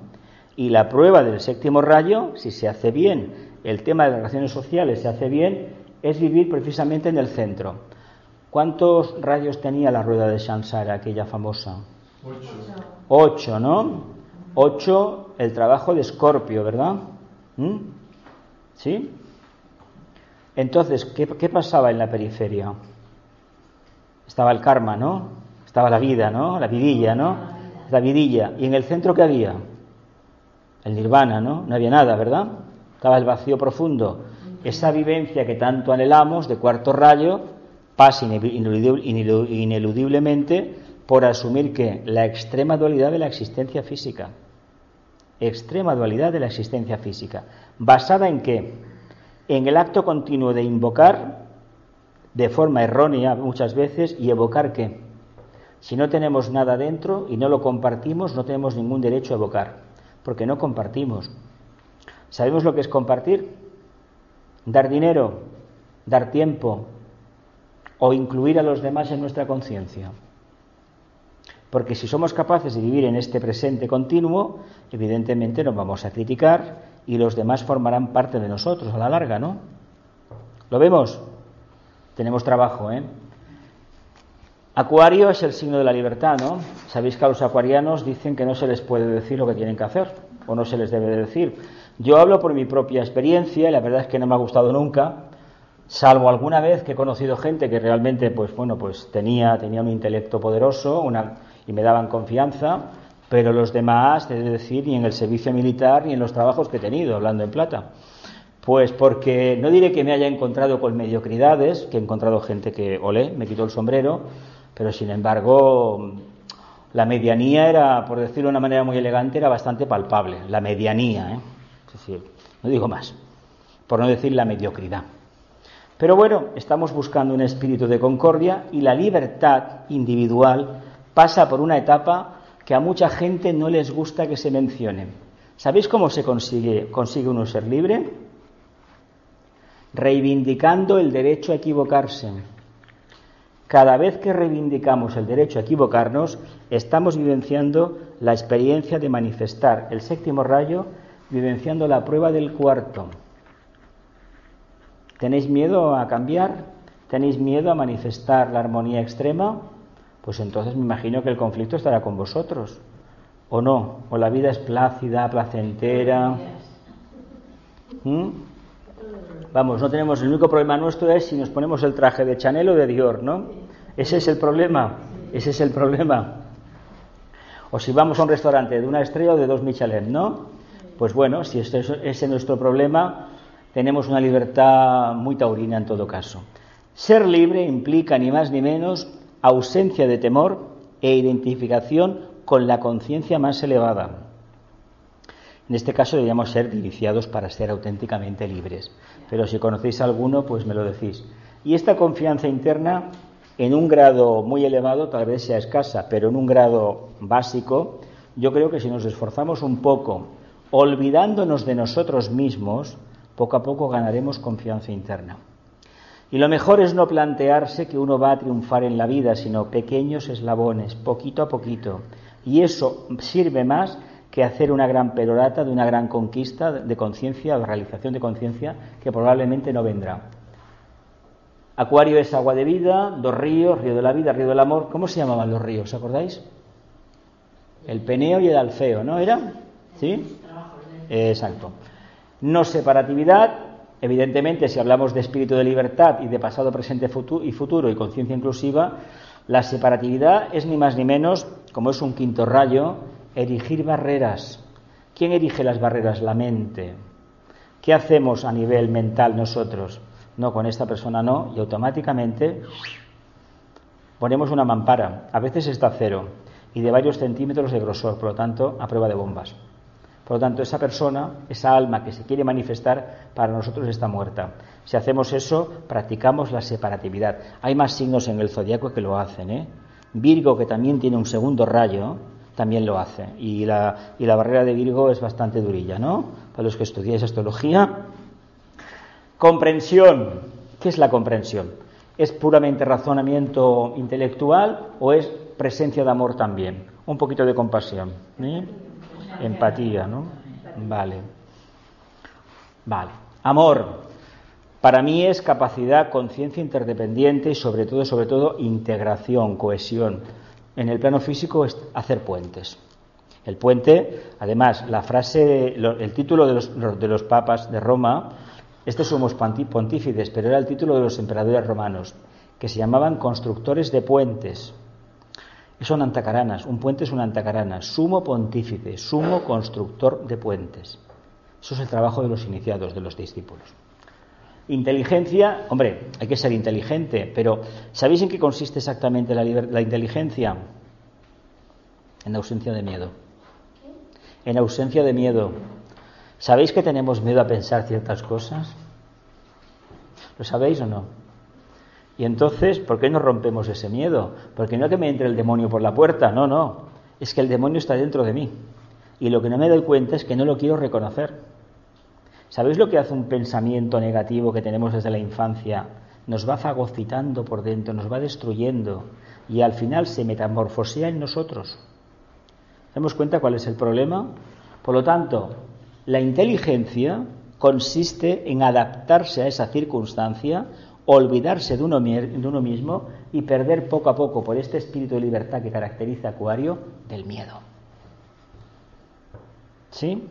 Y la prueba del séptimo rayo, si se hace bien el tema de las relaciones sociales se hace bien, es vivir precisamente en el centro. ¿Cuántos rayos tenía la rueda de Shansara, aquella famosa? Ocho. Ocho, ¿no? Ocho, el trabajo de Escorpio, ¿verdad? ¿Mm? ¿Sí? Entonces, ¿qué, ¿qué, pasaba en la periferia? Estaba el karma, ¿no? Estaba la vida, ¿no? La vidilla, ¿no? La vidilla. ¿Y en el centro qué había? El nirvana, ¿no? No había nada, ¿verdad? Estaba el vacío profundo. Esa vivencia que tanto anhelamos de cuarto rayo pasa ineludiblemente por asumir que la extrema dualidad de la existencia física, extrema dualidad de la existencia física, basada en qué? En el acto continuo de invocar, de forma errónea muchas veces y evocar qué. Si no tenemos nada dentro y no lo compartimos, no tenemos ningún derecho a evocar, porque no compartimos. ¿Sabemos lo que es compartir? Dar dinero, dar tiempo o incluir a los demás en nuestra conciencia. Porque si somos capaces de vivir en este presente continuo, evidentemente nos vamos a criticar y los demás formarán parte de nosotros a la larga, ¿no? ¿Lo vemos? Tenemos trabajo, ¿eh? Acuario es el signo de la libertad, ¿no? Sabéis que a los acuarianos dicen que no se les puede decir lo que tienen que hacer, o no se les debe decir. Yo hablo por mi propia experiencia y la verdad es que no me ha gustado nunca, salvo alguna vez que he conocido gente que realmente, pues bueno, pues tenía, tenía un intelecto poderoso y me daban confianza, pero los demás, de decir, ni en el servicio militar ni en los trabajos que he tenido, hablando en plata. Pues porque no diré que me haya encontrado con mediocridades, que he encontrado gente que, olé, me quitó el sombrero, pero sin embargo la medianía era, por decirlo de una manera muy elegante, era bastante palpable, la medianía, ¿eh? No digo más, por no decir la mediocridad. Pero bueno, estamos buscando un espíritu de concordia y la libertad individual pasa por una etapa que a mucha gente no les gusta que se mencione. ¿Sabéis cómo se consigue, consigue uno ser libre? Reivindicando el derecho a equivocarse. Cada vez que reivindicamos el derecho a equivocarnos, estamos vivenciando la experiencia de manifestar el séptimo rayo, vivenciando la prueba del cuarto. ¿Tenéis miedo a cambiar? ¿Tenéis miedo a manifestar la armonía extrema? Pues entonces me imagino que el conflicto estará con vosotros. ¿O no? ¿O la vida es plácida, placentera? ¿Mm? Vamos, no tenemos, el único problema nuestro es si nos ponemos el traje de Chanel o de Dior, ¿no? Ese es el problema, ese es el problema. O si vamos a un restaurante de una estrella o de dos Michelin, ¿no? Pues bueno, si ese es nuestro problema, tenemos una libertad muy taurina en todo caso. Ser libre implica ni más ni menos ausencia de temor e identificación con la conciencia más elevada. En este caso deberíamos ser iniciados para ser auténticamente libres. Pero si conocéis a alguno, pues me lo decís. Y esta confianza interna, en un grado muy elevado, tal vez sea escasa, pero en un grado básico, yo creo que si nos esforzamos un poco, olvidándonos de nosotros mismos, poco a poco ganaremos confianza interna. Y lo mejor es no plantearse que uno va a triunfar en la vida, sino pequeños eslabones, poquito a poquito. Y eso sirve más que hacer una gran perorata de una gran conquista de conciencia, de realización de conciencia, que probablemente no vendrá. Acuario es agua de vida, dos ríos, río de la vida, río del amor. ¿Cómo se llamaban los ríos? ¿Acordáis? El Peneo y el Alfeo, ¿no era? ¿Sí? Exacto. No separatividad, evidentemente, si hablamos de espíritu de libertad y de pasado, presente y futuro y conciencia inclusiva, la separatividad es ni más ni menos, como es un quinto rayo, erigir barreras. ¿Quién erige las barreras? La mente. ¿Qué hacemos a nivel mental nosotros? No, con esta persona no, y automáticamente ponemos una mampara. A veces está cero y de varios centímetros de grosor, por lo tanto, a prueba de bombas. Por lo tanto, esa persona, esa alma que se quiere manifestar, para nosotros está muerta. Si hacemos eso, practicamos la separatividad. Hay más signos en el zodiaco que lo hacen. ¿eh? Virgo, que también tiene un segundo rayo, también lo hace. Y la, y la barrera de Virgo es bastante durilla, ¿no? Para los que estudiáis astrología. Comprensión. ¿Qué es la comprensión? ¿Es puramente razonamiento intelectual o es presencia de amor también? Un poquito de compasión. Empatía, ¿no? Vale. Vale. Amor. Para mí es capacidad, conciencia interdependiente y sobre todo, sobre todo, integración, cohesión en el plano físico es hacer puentes. El puente, además, la frase, el título de los, de los papas de Roma, estos somos pontífices, pero era el título de los emperadores romanos, que se llamaban constructores de puentes. Son antacaranas, un puente es una antacarana, sumo pontífice, sumo constructor de puentes. Eso es el trabajo de los iniciados, de los discípulos. Inteligencia, hombre, hay que ser inteligente, pero ¿sabéis en qué consiste exactamente la, la inteligencia? En ausencia de miedo. En ausencia de miedo. ¿Sabéis que tenemos miedo a pensar ciertas cosas? ¿Lo sabéis o no? Y entonces, ¿por qué no rompemos ese miedo? Porque no que me entre el demonio por la puerta, no, no. Es que el demonio está dentro de mí. Y lo que no me doy cuenta es que no lo quiero reconocer. ¿Sabéis lo que hace un pensamiento negativo que tenemos desde la infancia? Nos va fagocitando por dentro, nos va destruyendo y al final se metamorfosea en nosotros. ¿Damos cuenta cuál es el problema? Por lo tanto, la inteligencia consiste en adaptarse a esa circunstancia, olvidarse de uno, de uno mismo y perder poco a poco, por este espíritu de libertad que caracteriza a Acuario, del miedo. ¿Sí?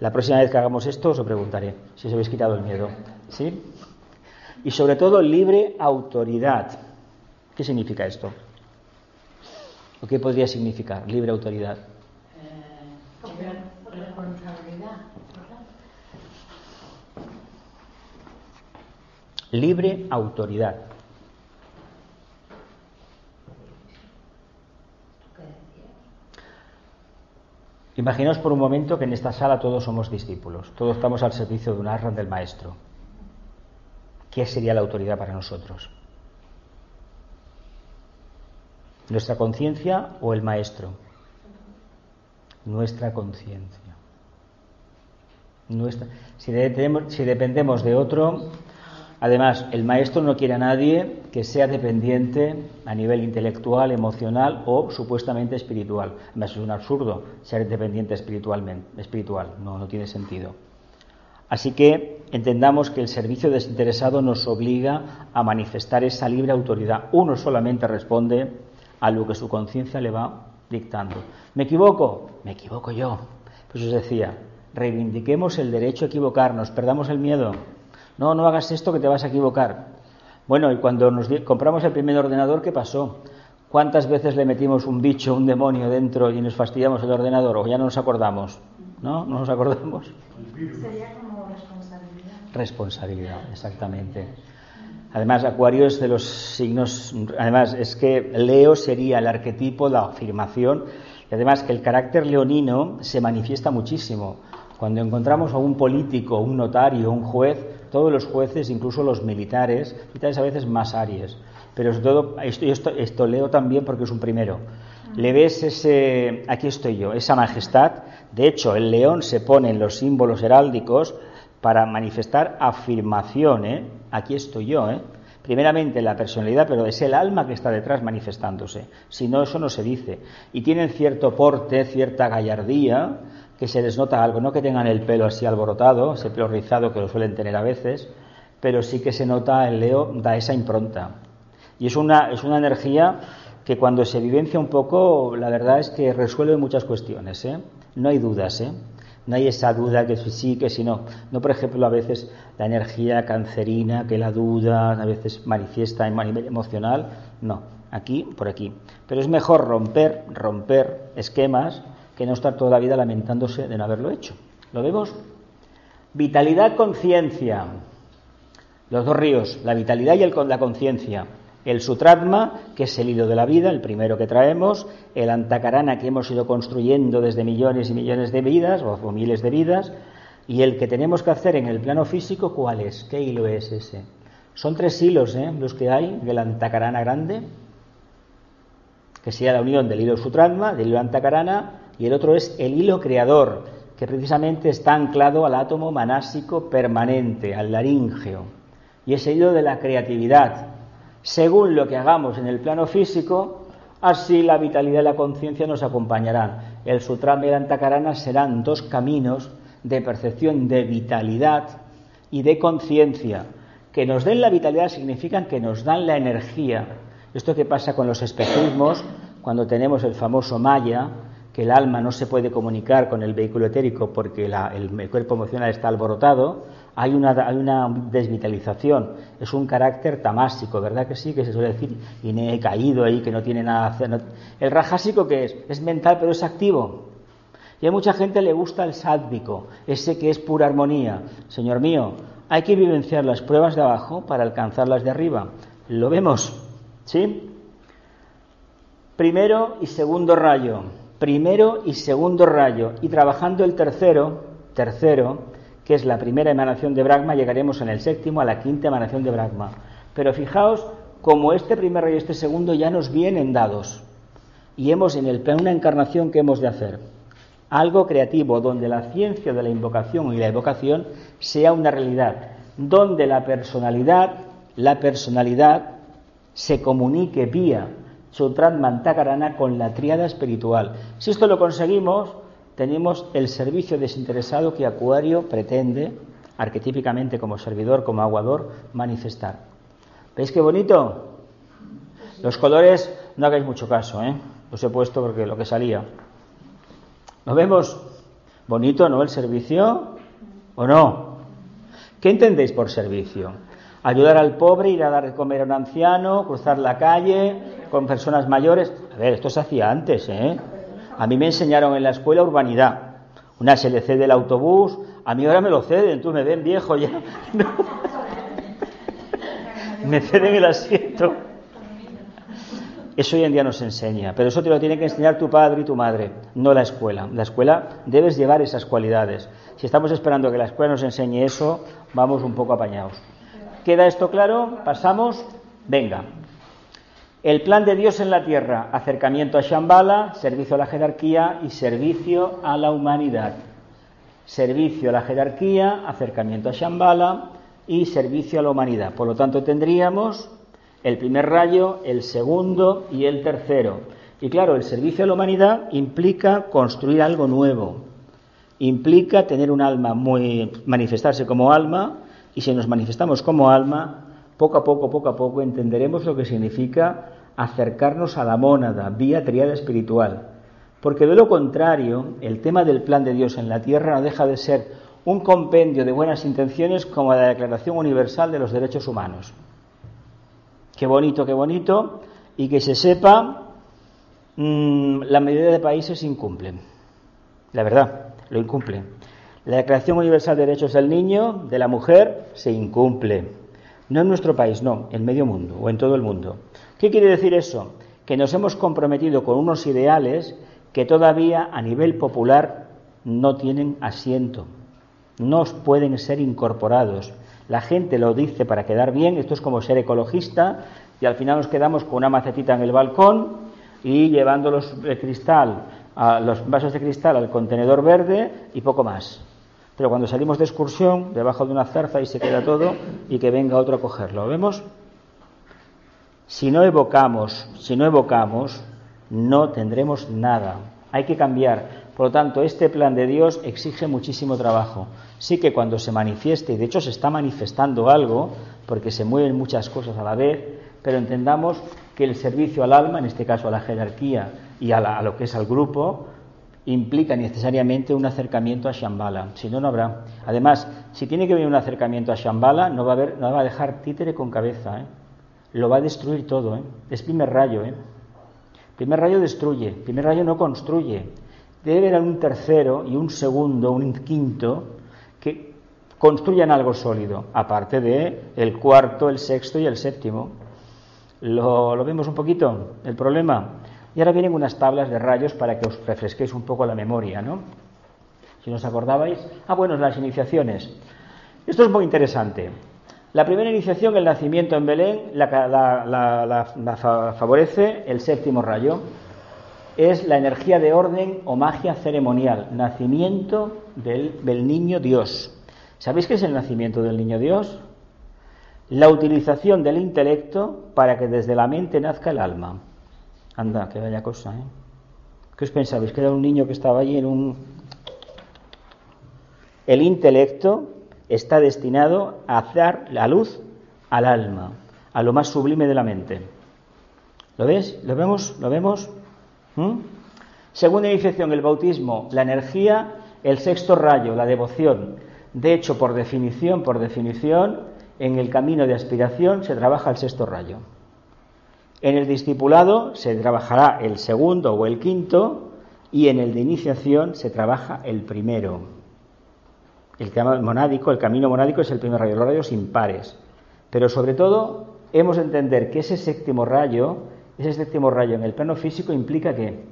La próxima vez que hagamos esto os lo preguntaré si os habéis quitado el miedo. ¿Sí? Y sobre todo libre autoridad. ¿Qué significa esto? ¿O qué podría significar libre autoridad? Eh, responsabilidad. Libre autoridad. Imaginaos por un momento que en esta sala todos somos discípulos, todos estamos al servicio de un arran del maestro. ¿Qué sería la autoridad para nosotros? ¿Nuestra conciencia o el maestro? Nuestra conciencia. Nuestra... Si, si dependemos de otro, Además, el maestro no quiere a nadie que sea dependiente a nivel intelectual, emocional o supuestamente espiritual. Además, es un absurdo ser dependiente espiritualmente, espiritual, no, no tiene sentido. Así que entendamos que el servicio desinteresado nos obliga a manifestar esa libre autoridad. Uno solamente responde a lo que su conciencia le va dictando. ¿Me equivoco? Me equivoco yo. Pues os decía, reivindiquemos el derecho a equivocarnos, perdamos el miedo. No, no hagas esto que te vas a equivocar. Bueno, y cuando nos compramos el primer ordenador, ¿qué pasó? ¿Cuántas veces le metimos un bicho, un demonio dentro y nos fastidiamos el ordenador? ¿O ya no nos acordamos? ¿No? ¿No nos acordamos? Sería como responsabilidad. Responsabilidad, exactamente. Además, Acuario es de los signos, además es que Leo sería el arquetipo, la afirmación, y además que el carácter leonino se manifiesta muchísimo. Cuando encontramos a un político, un notario, un juez, todos los jueces, incluso los militares, militares a veces más aries, pero todo, esto, esto, leo también porque es un primero, le ves ese, aquí estoy yo, esa majestad, de hecho el león se pone en los símbolos heráldicos para manifestar afirmación, ¿eh? aquí estoy yo, ¿eh? primeramente la personalidad, pero es el alma que está detrás manifestándose. Si no, eso no se dice. Y tienen cierto porte, cierta gallardía, que se les nota algo, no que tengan el pelo así alborotado, ese pelo rizado que lo suelen tener a veces, pero sí que se nota el Leo, da esa impronta. Y es una, es una energía que cuando se vivencia un poco, la verdad es que resuelve muchas cuestiones. ¿eh? No hay dudas, ¿eh? no hay esa duda que sí, que si no. No, por ejemplo, a veces la energía cancerina, que la duda a veces manifiesta en nivel emocional. No, aquí, por aquí. Pero es mejor romper, romper esquemas que no estar toda la vida lamentándose de no haberlo hecho. ¿Lo vemos? Vitalidad, conciencia. Los dos ríos, la vitalidad y el, la conciencia. El sutratma, que es el hilo de la vida, el primero que traemos, el antakarana que hemos ido construyendo desde millones y millones de vidas, o, miles de vidas, y el que tenemos que hacer en el plano físico, ¿cuál es? ¿Qué hilo es ese? Son tres hilos ¿eh? los que hay del antakarana grande, que sería la unión del hilo sutratma, del hilo antakarana y el otro es el hilo creador, que precisamente está anclado al átomo manásico permanente, al laríngeo, y es el hilo de la creatividad. Según lo que hagamos en el plano físico, así la vitalidad y la conciencia nos acompañarán. El Sutrama y el Antakarana serán dos caminos de percepción de vitalidad y de conciencia. Que nos den la vitalidad significan que nos dan la energía. Esto que pasa con los espejismos, cuando tenemos el famoso Maya, que el alma no se puede comunicar con el vehículo etérico porque el, cuerpo emocional está alborotado, hay una, hay una, desvitalización, es un carácter tamásico, ¿verdad que sí? Que se suele decir, y he caído ahí, que no tiene nada que hacer. El rajásico, ¿qué es? Es mental, pero es activo. Y a mucha gente le gusta el sádvico, ese que es pura armonía. Señor mío, hay que vivenciar las pruebas de abajo para alcanzar las de arriba. Lo vemos, ¿sí? Primero y segundo rayo primero y segundo rayo, y trabajando el tercero, tercero, que es la primera emanación de Brahma, llegaremos en el séptimo a la quinta emanación de Brahma. Pero fijaos como este primer rayo y este segundo ya nos vienen dados. Y hemos en el una encarnación que hemos de hacer. Algo creativo donde la ciencia de la invocación y la evocación sea una realidad, donde la personalidad, la personalidad se comunique vía Sutrat Mantakarana con la triada espiritual. Si esto lo conseguimos, tenemos el servicio desinteresado que Acuario pretende, arquetípicamente como servidor, como aguador, manifestar. ¿Veis qué bonito? Los colores, no hagáis mucho caso, ¿eh? Los he puesto porque lo que salía. ¿Lo vemos? Bonito, ¿no? El servicio, ¿o no? ¿Qué entendéis por servicio? Ayudar al pobre, ir a dar de comer a un anciano, cruzar la calle con personas mayores. A ver, esto se hacía antes, ¿eh? A mí me enseñaron en la escuela urbanidad. Una se le cede el autobús, a mí ahora me lo ceden, tú me ven viejo ya. me ceden el asiento. Eso hoy en día nos enseña, pero eso te lo tiene que enseñar tu padre y tu madre, no la escuela. La escuela debes llevar esas cualidades. Si estamos esperando que la escuela nos enseñe eso, vamos un poco apañados. ¿Queda esto claro? ¿Pasamos? Venga. El plan de Dios en la tierra, acercamiento a Shambhala, servicio a la jerarquía y servicio a la humanidad. Servicio a la jerarquía, acercamiento a Shambhala y servicio a la humanidad. Por lo tanto, tendríamos el primer rayo, el segundo y el tercero. Y claro, el servicio a la humanidad implica construir algo nuevo, implica tener un alma muy manifestarse como alma y si nos manifestamos como alma, poco a poco, poco a poco entenderemos lo que significa acercarnos a la mónada, vía triada espiritual. Porque de lo contrario, el tema del plan de Dios en la tierra no deja de ser un compendio de buenas intenciones como la Declaración Universal de los Derechos Humanos. Qué bonito, qué bonito, y que se sepa, mm, la mayoría de países incumplen. La verdad, lo incumplen. La Declaración Universal de Derechos del Niño, de la Mujer, se incumple. No en nuestro país, no, en medio mundo o en todo el mundo. ¿Qué quiere decir eso? Que nos hemos comprometido con unos ideales que todavía a nivel popular no tienen asiento, no pueden ser incorporados. La gente lo dice para quedar bien, esto es como ser ecologista y al final nos quedamos con una macetita en el balcón y llevando los cristal, a los vasos de cristal al contenedor verde y poco más. Pero cuando salimos de excursión, debajo de una zarza y se queda todo y que venga otro a cogerlo. ¿Vemos? Si no evocamos, si no evocamos, no tendremos nada. Hay que cambiar. Por lo tanto, este plan de Dios exige muchísimo trabajo. Sí que cuando se manifieste, y de hecho se está manifestando algo, porque se mueven muchas cosas a la vez, pero entendamos que el servicio al alma, en este caso a la jerarquía y a, a lo que es al grupo, implica necesariamente un acercamiento a Shambhala, si no, no habrá. Además, si tiene que venir un acercamiento a Shambhala, no va a, haber, no va a dejar títere con cabeza, ¿eh? lo va a destruir todo. ¿eh? Es primer rayo. ¿eh? Primer rayo destruye, primer rayo no construye. Debe haber un tercero y un segundo, un quinto, que construyan algo sólido, aparte de el cuarto, el sexto y el séptimo. ¿Lo, lo vemos un poquito? El problema. Y ahora vienen unas tablas de rayos para que os refresquéis un poco la memoria, ¿no? Si no os acordabais. Ah, bueno, las iniciaciones. Esto es muy interesante. La primera iniciación, el nacimiento en Belén, la, favorece el séptimo rayo. Es la energía de orden o magia ceremonial, nacimiento del, del niño Dios. ¿Sabéis qué es el nacimiento del niño Dios? La utilización del intelecto para que desde la mente nazca el alma. Anda, que vaya cosa, ¿eh? ¿Qué os pensabais? Que era un niño que estaba allí en un... El intelecto está destinado a dar la luz al alma, a lo más sublime de la mente. ¿Lo ves? ¿Lo vemos? ¿Lo vemos? ¿Mm? Segunda iniciación, el bautismo, la energía, el sexto rayo, la devoción. De hecho, por definición, por definición, en el camino de aspiración se trabaja el sexto rayo. En el discipulado se trabajará el segundo o el quinto y en el de iniciación se trabaja el primero. El monádico, el camino monádico es el primer rayo, los rayos impares. Pero sobre todo hemos de entender que ese séptimo rayo, ese séptimo rayo en el plano físico implica que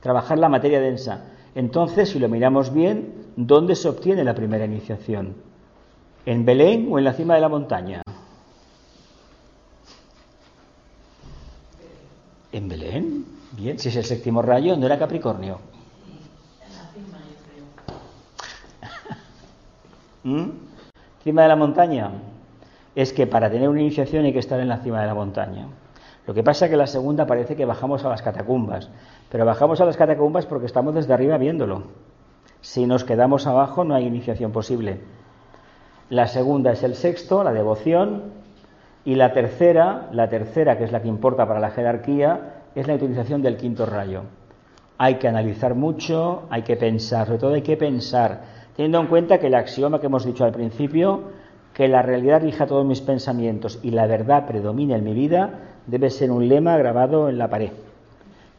trabajar la materia densa. Entonces, si lo miramos bien, ¿dónde se obtiene la primera iniciación? ¿En Belén o en la cima de la montaña? ¿En Belén? Bien, si es el séptimo rayo, no era Capricornio. ¿Mm? Cima de la montaña. Es que para tener una iniciación hay que estar en la cima de la montaña. Lo que pasa es que la segunda parece que bajamos a las catacumbas, pero bajamos a las catacumbas porque estamos desde arriba viéndolo. Si nos quedamos abajo no hay iniciación posible. La segunda es el sexto, la devoción, y la tercera, la tercera que es la que importa para la jerarquía, es la utilización del quinto rayo. Hay que analizar mucho, hay que pensar, sobre todo hay que pensar, teniendo en cuenta que el axioma que hemos dicho al principio, que la realidad rija todos mis pensamientos y la verdad predomina en mi vida, debe ser un lema grabado en la pared.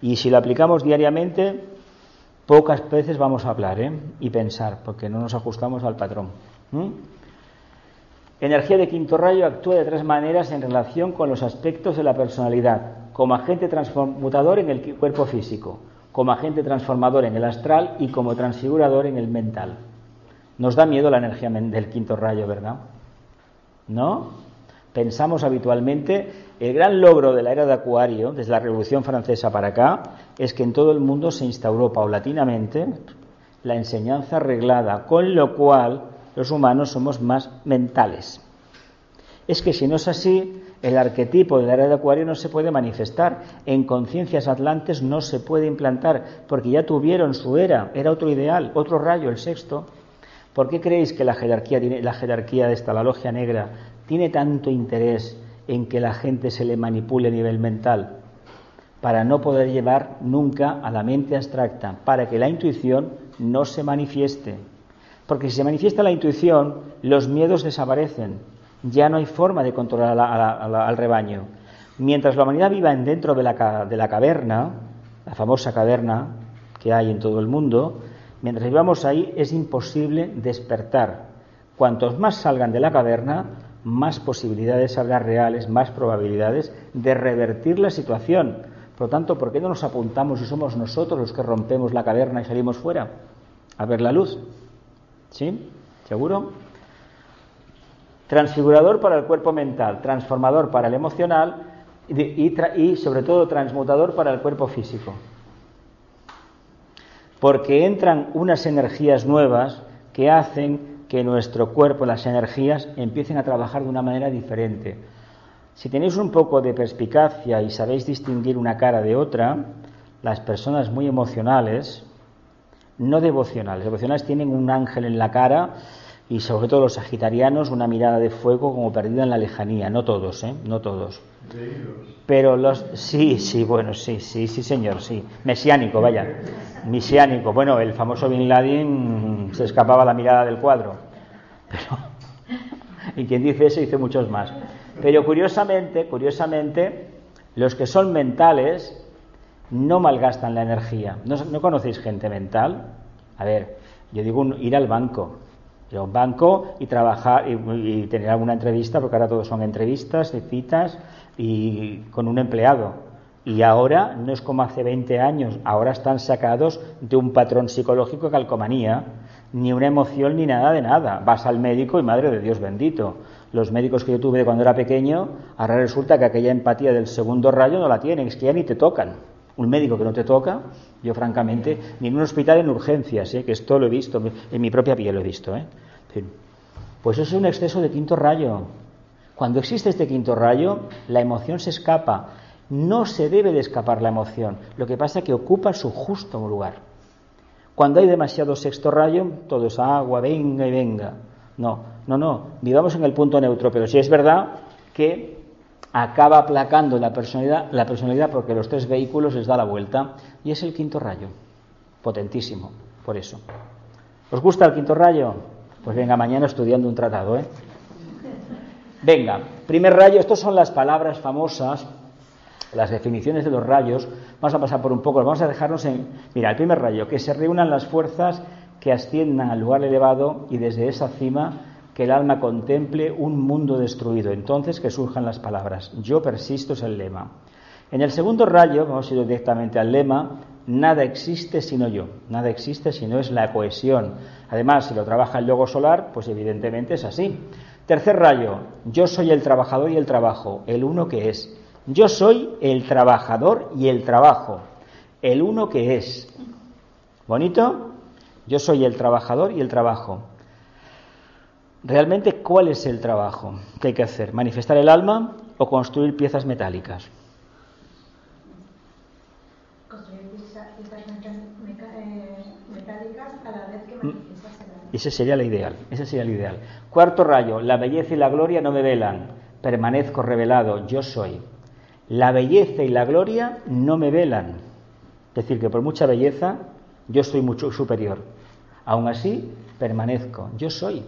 Y si lo aplicamos diariamente, pocas veces vamos a hablar ¿eh? y pensar, porque no nos ajustamos al patrón. Energía de quinto rayo actúa de tres maneras en relación con los aspectos de la personalidad, como agente transmutador en el cuerpo físico, como agente transformador en el astral y como transfigurador en el mental. Nos da miedo la energía del quinto rayo, ¿verdad? ¿No? Pensamos habitualmente, el gran logro de la era de Acuario, desde la Revolución Francesa para acá, es que en todo el mundo se instauró paulatinamente la enseñanza arreglada, con lo cual los humanos somos más mentales. Es que si no es así, el arquetipo de la era de Acuario no se puede manifestar. En conciencias atlantes no se puede implantar, porque ya tuvieron su era, era otro ideal, otro rayo, el sexto. ¿Por qué creéis que la jerarquía, la jerarquía de esta, la logia negra, tiene tanto interés en que la gente se le manipule a nivel mental? Para no poder llevar nunca a la mente abstracta, para que la intuición no se manifieste. Porque si se manifiesta la intuición, los miedos desaparecen. Ya no hay forma de controlar al rebaño. Mientras la humanidad viva dentro de la, de la caverna, la famosa caverna que hay en todo el mundo, mientras vivamos ahí es imposible despertar. Cuantos más salgan de la caverna, más posibilidades habrá reales, más probabilidades de revertir la situación. Por lo tanto, ¿por qué no nos apuntamos y somos nosotros los que rompemos la caverna y salimos fuera a ver la luz? ¿Sí? ¿Seguro? Transfigurador para el cuerpo mental, transformador para el emocional y, sobre todo transmutador para el cuerpo físico. Porque entran unas energías nuevas que hacen que nuestro cuerpo, las energías, empiecen a trabajar de una manera diferente. Si tenéis un poco de perspicacia y sabéis distinguir una cara de otra, las personas muy emocionales, no devocionales. Devocionales tienen un ángel en la cara y sobre todo los sagitarianos una mirada de fuego como perdida en la lejanía. No todos, ¿eh? No todos. Pero los... Sí, sí, bueno, sí, sí, sí, señor, sí. Mesiánico, vaya. Mesiánico. Bueno, el famoso Bin Laden se escapaba la mirada del cuadro. Pero... Y quien dice eso dice muchos más. Pero curiosamente, curiosamente, los que son mentales no malgastan la energía. ¿No, conocéis gente mental? A ver, yo digo ir al banco. Ir a un banco y trabajar y, tener alguna entrevista, porque ahora todos son entrevistas, citas y con un empleado. Y ahora no es como hace 20 años, ahora están sacados de un patrón psicológico calcomanía, ni una emoción ni nada de nada. Vas al médico y madre de Dios bendito. Los médicos que yo tuve cuando era pequeño, ahora resulta que aquella empatía del segundo rayo no la tienen, es que ya ni te tocan un médico que no te toca, yo francamente, ni en un hospital en urgencias, ¿eh? que esto lo he visto, en mi propia piel lo he visto. ¿eh? Pues eso es un exceso de quinto rayo. Cuando existe este quinto rayo, la emoción se escapa. No se debe de escapar la emoción. Lo que pasa es que ocupa su justo lugar. Cuando hay demasiado sexto rayo, todo es agua, venga y venga. No, no, no. Vivamos en el punto neutro. Pero si es verdad que acaba aplacando la personalidad, la personalidad porque los tres vehículos les da la vuelta y es el quinto rayo, potentísimo, por eso. ¿Os gusta el quinto rayo? Pues venga, mañana estudiando un tratado, ¿eh? Venga, primer rayo, estas son las palabras famosas, las definiciones de los rayos. Vamos a pasar por un poco, vamos a dejarnos en... Mira, el primer rayo, que se reúnan las fuerzas que asciendan al lugar elevado y desde esa cima que el alma contemple un mundo destruido. Entonces que surjan las palabras. Yo persisto es el lema. En el segundo rayo, vamos a ir directamente al lema, nada existe sino yo, nada existe si no es la cohesión. Además, si lo trabaja el yogo solar, pues evidentemente es así. Tercer rayo, yo soy el trabajador y el trabajo, el uno que es. Yo soy el trabajador y el trabajo, el uno que es. ¿Bonito? Yo soy el trabajador y el trabajo. Realmente, ¿cuál es el trabajo que hay que hacer? ¿Manifestar el alma o construir piezas metálicas? Construir piezas eh, metálicas a la vez que Mm. manifiestas el alma. Ese sería el ideal. Ese sería el ideal. Cuarto rayo, la belleza y la gloria no me velan, permanezco revelado, yo soy. La belleza y la gloria no me velan. Es decir, que por mucha belleza yo soy mucho superior. Aún así, permanezco, yo soy.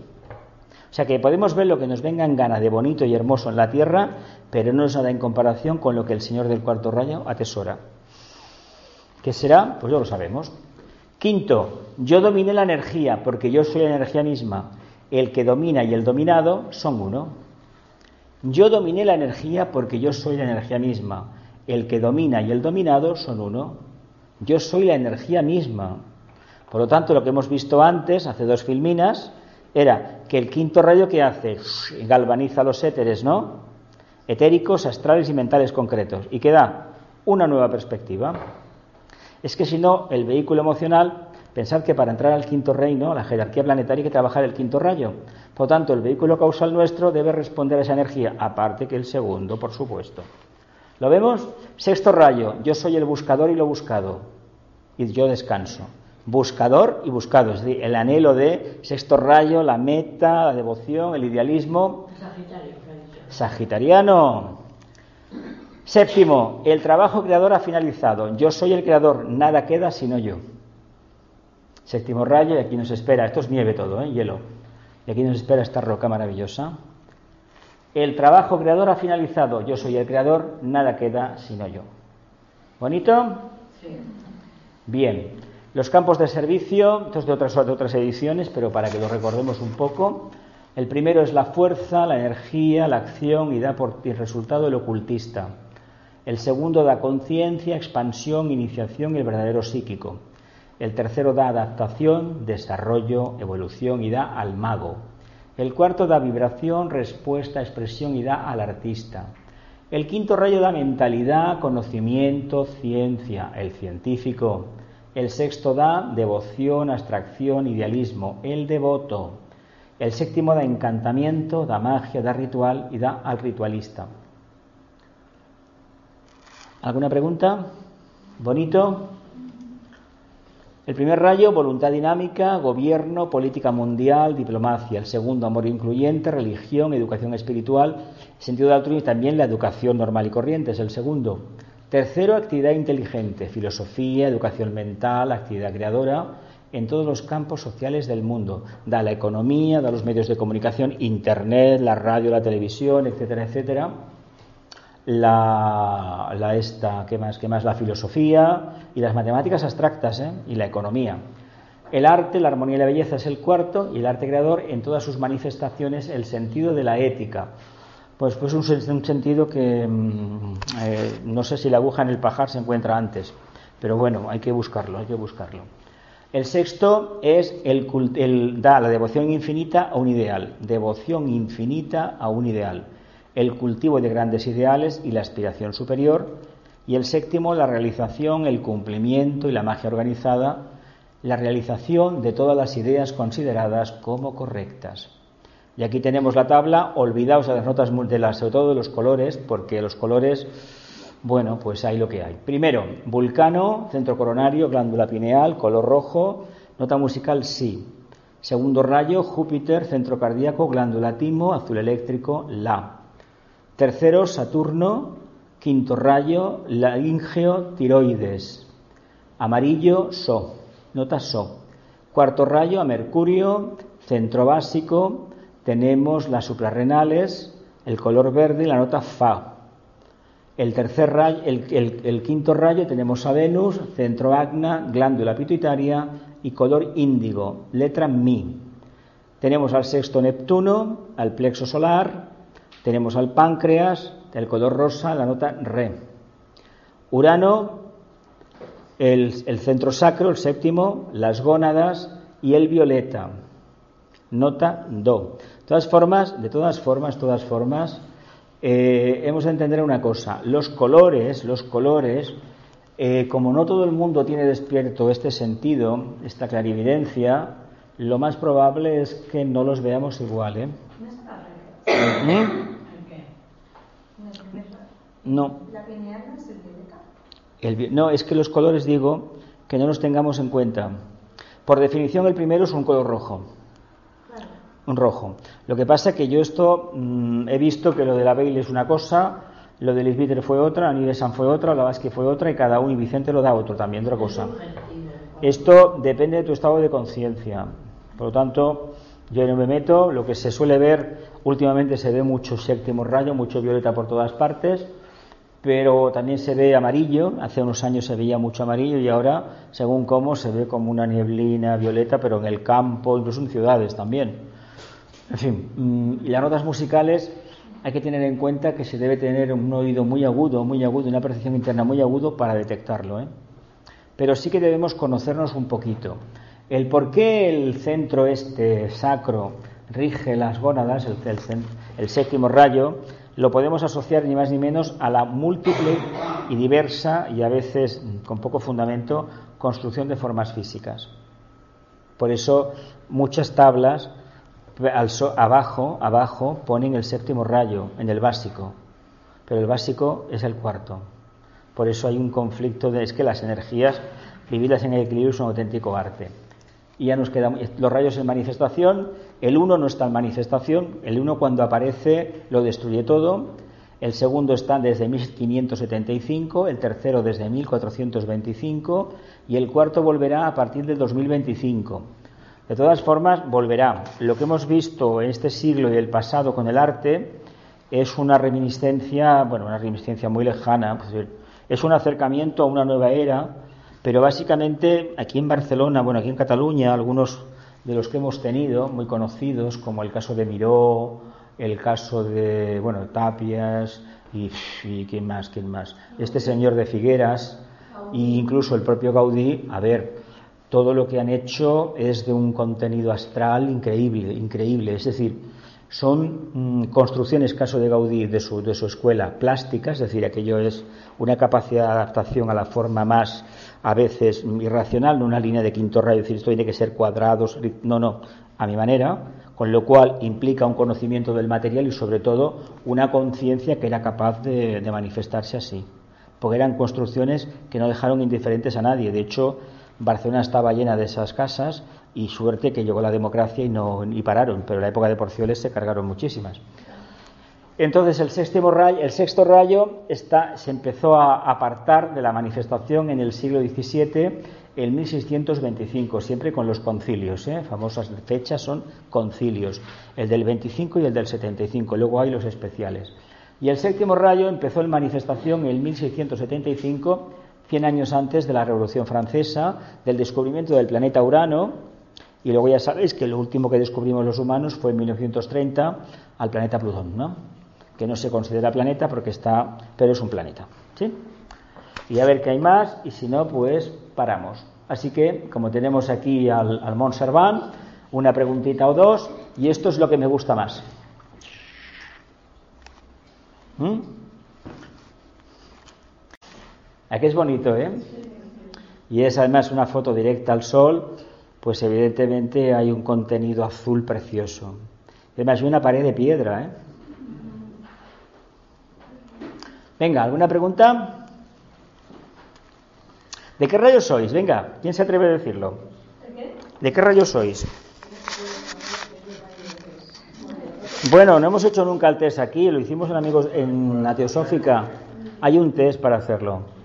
O sea que podemos ver lo que nos venga en gana de bonito y hermoso en la tierra, pero no es nada en comparación con lo que el Señor del cuarto rayo atesora. ¿Qué será? Pues ya lo sabemos. Quinto, yo dominé la energía porque yo soy la energía misma. El que domina y el dominado son uno. Yo dominé la energía porque yo soy la energía misma. El que domina y el dominado son uno. Yo soy la energía misma. Por lo tanto, lo que hemos visto antes, hace dos filminas, era que el quinto rayo que hace galvaniza los éteres, ¿no? Etéricos, astrales y mentales concretos. Y que da una nueva perspectiva. Es que si no, el vehículo emocional, pensad que para entrar al quinto reino, la jerarquía planetaria, hay que trabajar el quinto rayo. Por lo tanto, el vehículo causal nuestro debe responder a esa energía, aparte que el segundo, por supuesto. ¿Lo vemos? Sexto rayo, yo soy el buscador y lo buscado. Y yo descanso. Buscador y buscado, es decir, el anhelo de sexto rayo, la meta, la devoción, el idealismo. Sagitario. Sagitariano. Séptimo, el trabajo creador ha finalizado. Yo soy el creador, nada queda sino yo. Séptimo rayo, y aquí nos espera, esto es nieve todo, ¿eh? hielo. Y aquí nos espera esta roca maravillosa. El trabajo creador ha finalizado. Yo soy el creador, nada queda sino yo. ¿Bonito? Sí. Bien, los campos de servicio, esto es de otras, de otras ediciones, pero para que lo recordemos un poco. El primero es la fuerza, la energía, la acción y da por resultado el ocultista. El segundo da conciencia, expansión, iniciación y el verdadero psíquico. El tercero da adaptación, desarrollo, evolución y da al mago. El cuarto da vibración, respuesta, expresión y da al artista. El quinto rayo da mentalidad, conocimiento, ciencia, el científico. El sexto da devoción, abstracción, idealismo, el devoto. El séptimo da encantamiento, da magia, da ritual y da al ritualista. ¿Alguna pregunta? ¿Bonito? El primer rayo, voluntad dinámica, gobierno, política mundial, diplomacia. El segundo, amor incluyente, religión, educación espiritual, sentido de altruismo y también la educación normal y corriente es el segundo. Tercero, actividad inteligente, filosofía, educación mental, actividad creadora en todos los campos sociales del mundo. Da la economía, da los medios de comunicación, internet, la radio, la televisión, etcétera, etcétera la, esta, ¿qué más? ¿Qué más? La filosofía y las matemáticas abstractas ¿eh? y la economía. El arte, la armonía y la belleza es el cuarto y el arte creador en todas sus manifestaciones el sentido de la ética. Pues, pues un, sentido que mm, eh, no sé si la aguja en el pajar se encuentra antes, pero bueno, hay que buscarlo, hay que buscarlo. El sexto es el da la devoción infinita a un ideal, devoción infinita a un ideal el cultivo de grandes ideales y la aspiración superior, y el séptimo, la realización, el cumplimiento y la magia organizada, la realización de todas las ideas consideradas como correctas. Y aquí tenemos la tabla, olvidaos de las notas de las, sobre todo de los colores, porque los colores, bueno, pues hay lo que hay. Primero, vulcano, centro coronario, glándula pineal, color rojo, nota musical sí. Segundo rayo, Júpiter, centro cardíaco, glándula timo, azul eléctrico, la. Tercero, Saturno. Quinto rayo, laríngeo, tiroides. Amarillo, So. Nota So. Cuarto rayo, a Mercurio. Centro básico. Tenemos las suprarrenales. El color verde, la nota Fa. El tercer rayo, el, el, el quinto rayo tenemos a Venus, centro agna, glándula pituitaria y color índigo, letra Mi. Tenemos al sexto Neptuno, al plexo solar, tenemos al páncreas, el color rosa, la nota Re. Urano, el, centro sacro, el séptimo, las gónadas y el violeta. Nota do. De todas formas, de todas formas, todas formas, eh, hemos de entender una cosa. Los colores, los colores, eh, como no todo el mundo tiene despierto este sentido, esta clarividencia, lo más probable es que no los veamos igual. ¿eh? No. ¿La pineal no es el no, es que los colores digo que no los tengamos en cuenta. Por definición, el primero es un color rojo. Un rojo. Lo que pasa es que yo esto mm, he visto que lo de la Bailey es una cosa, lo de Lisbiter fue otra, Anivesan fue otra, la Vasque fue otra y cada uno, y Vicente lo da otro también, otra cosa. Esto depende de tu estado de conciencia. Por lo tanto, yo no me meto. Lo que se suele ver últimamente se ve mucho séptimo rayo, mucho violeta por todas partes pero también se ve amarillo, hace unos años se veía mucho amarillo y ahora, según cómo, se ve como una nieblina violeta, pero en el campo, incluso en ciudades también. En fin, mm, las notas musicales hay que tener en cuenta que se debe tener un oído muy agudo, muy agudo, una percepción interna muy agudo para detectarlo. ¿eh? Pero sí que debemos conocernos un poquito. El por qué el centro este sacro rige las gónadas, el, el séptimo rayo, lo podemos asociar ni más ni menos a la múltiple y diversa y a veces con poco fundamento construcción de formas físicas. Por eso muchas tablas abajo, abajo ponen el séptimo rayo en el básico, pero el básico es el cuarto. Por eso hay un conflicto de es que las energías vividas en el equilibrio son un auténtico arte y ya nos quedamos. Los rayos en manifestación, el uno no está en manifestación, el uno cuando aparece lo destruye todo, el segundo está desde 1575, el tercero desde 1425 y el cuarto volverá a partir del 2025. De todas formas, volverá. Lo que hemos visto en este siglo y el pasado con el arte es una reminiscencia, bueno, una reminiscencia muy lejana, es un acercamiento a una nueva era pero básicamente aquí en Barcelona, bueno, aquí en Cataluña, algunos de los que hemos tenido, muy conocidos, como el caso de Miró, el caso de, bueno, Tapias y, quién más, quién más, este señor de Figueras e incluso el propio Gaudí, a ver, todo lo que han hecho es de un contenido astral increíble, increíble, es decir, son mm, construcciones, caso de Gaudí, de su, de su escuela, plásticas, es decir, aquello es una capacidad de adaptación a la forma más a veces irracional, no una línea de quinto rayo, decir esto tiene que ser cuadrados, no, no, a mi manera, con lo cual implica un conocimiento del material y sobre todo una conciencia que era capaz de, manifestarse así, porque eran construcciones que no dejaron indiferentes a nadie, de hecho Barcelona estaba llena de esas casas y suerte que llegó la democracia y no y pararon, pero en la época de Porcioles se cargaron muchísimas. Entonces el, sexto rayo, el sexto rayo está, se empezó a apartar de la manifestación en el siglo XVII, en 1625, siempre con los concilios. ¿eh? Famosas fechas son concilios, el del 25 y el del 75, luego hay los especiales. Y el séptimo rayo empezó en manifestación en 1675, 100 años antes de la Revolución Francesa, del descubrimiento del planeta Urano, y luego ya sabéis que lo último que descubrimos los humanos fue en 1930 al planeta Plutón, ¿no? que no se considera planeta porque está, pero es un planeta. ¿sí? Y a ver qué hay más, y si no, pues paramos. Así que, como tenemos aquí al, al Montservant, una preguntita o dos, y esto es lo que me gusta más. ¿Mm? Aquí es bonito, ¿eh? Y es además una foto directa al sol, pues evidentemente hay un contenido azul precioso. Además, hay una pared de piedra, ¿eh? Venga, ¿alguna pregunta? ¿De qué rayos sois? Venga, ¿quién se atreve a decirlo? ¿De qué rayos sois? Bueno, no hemos hecho nunca el test aquí, lo hicimos en amigos en la teosófica. Hay un test para hacerlo.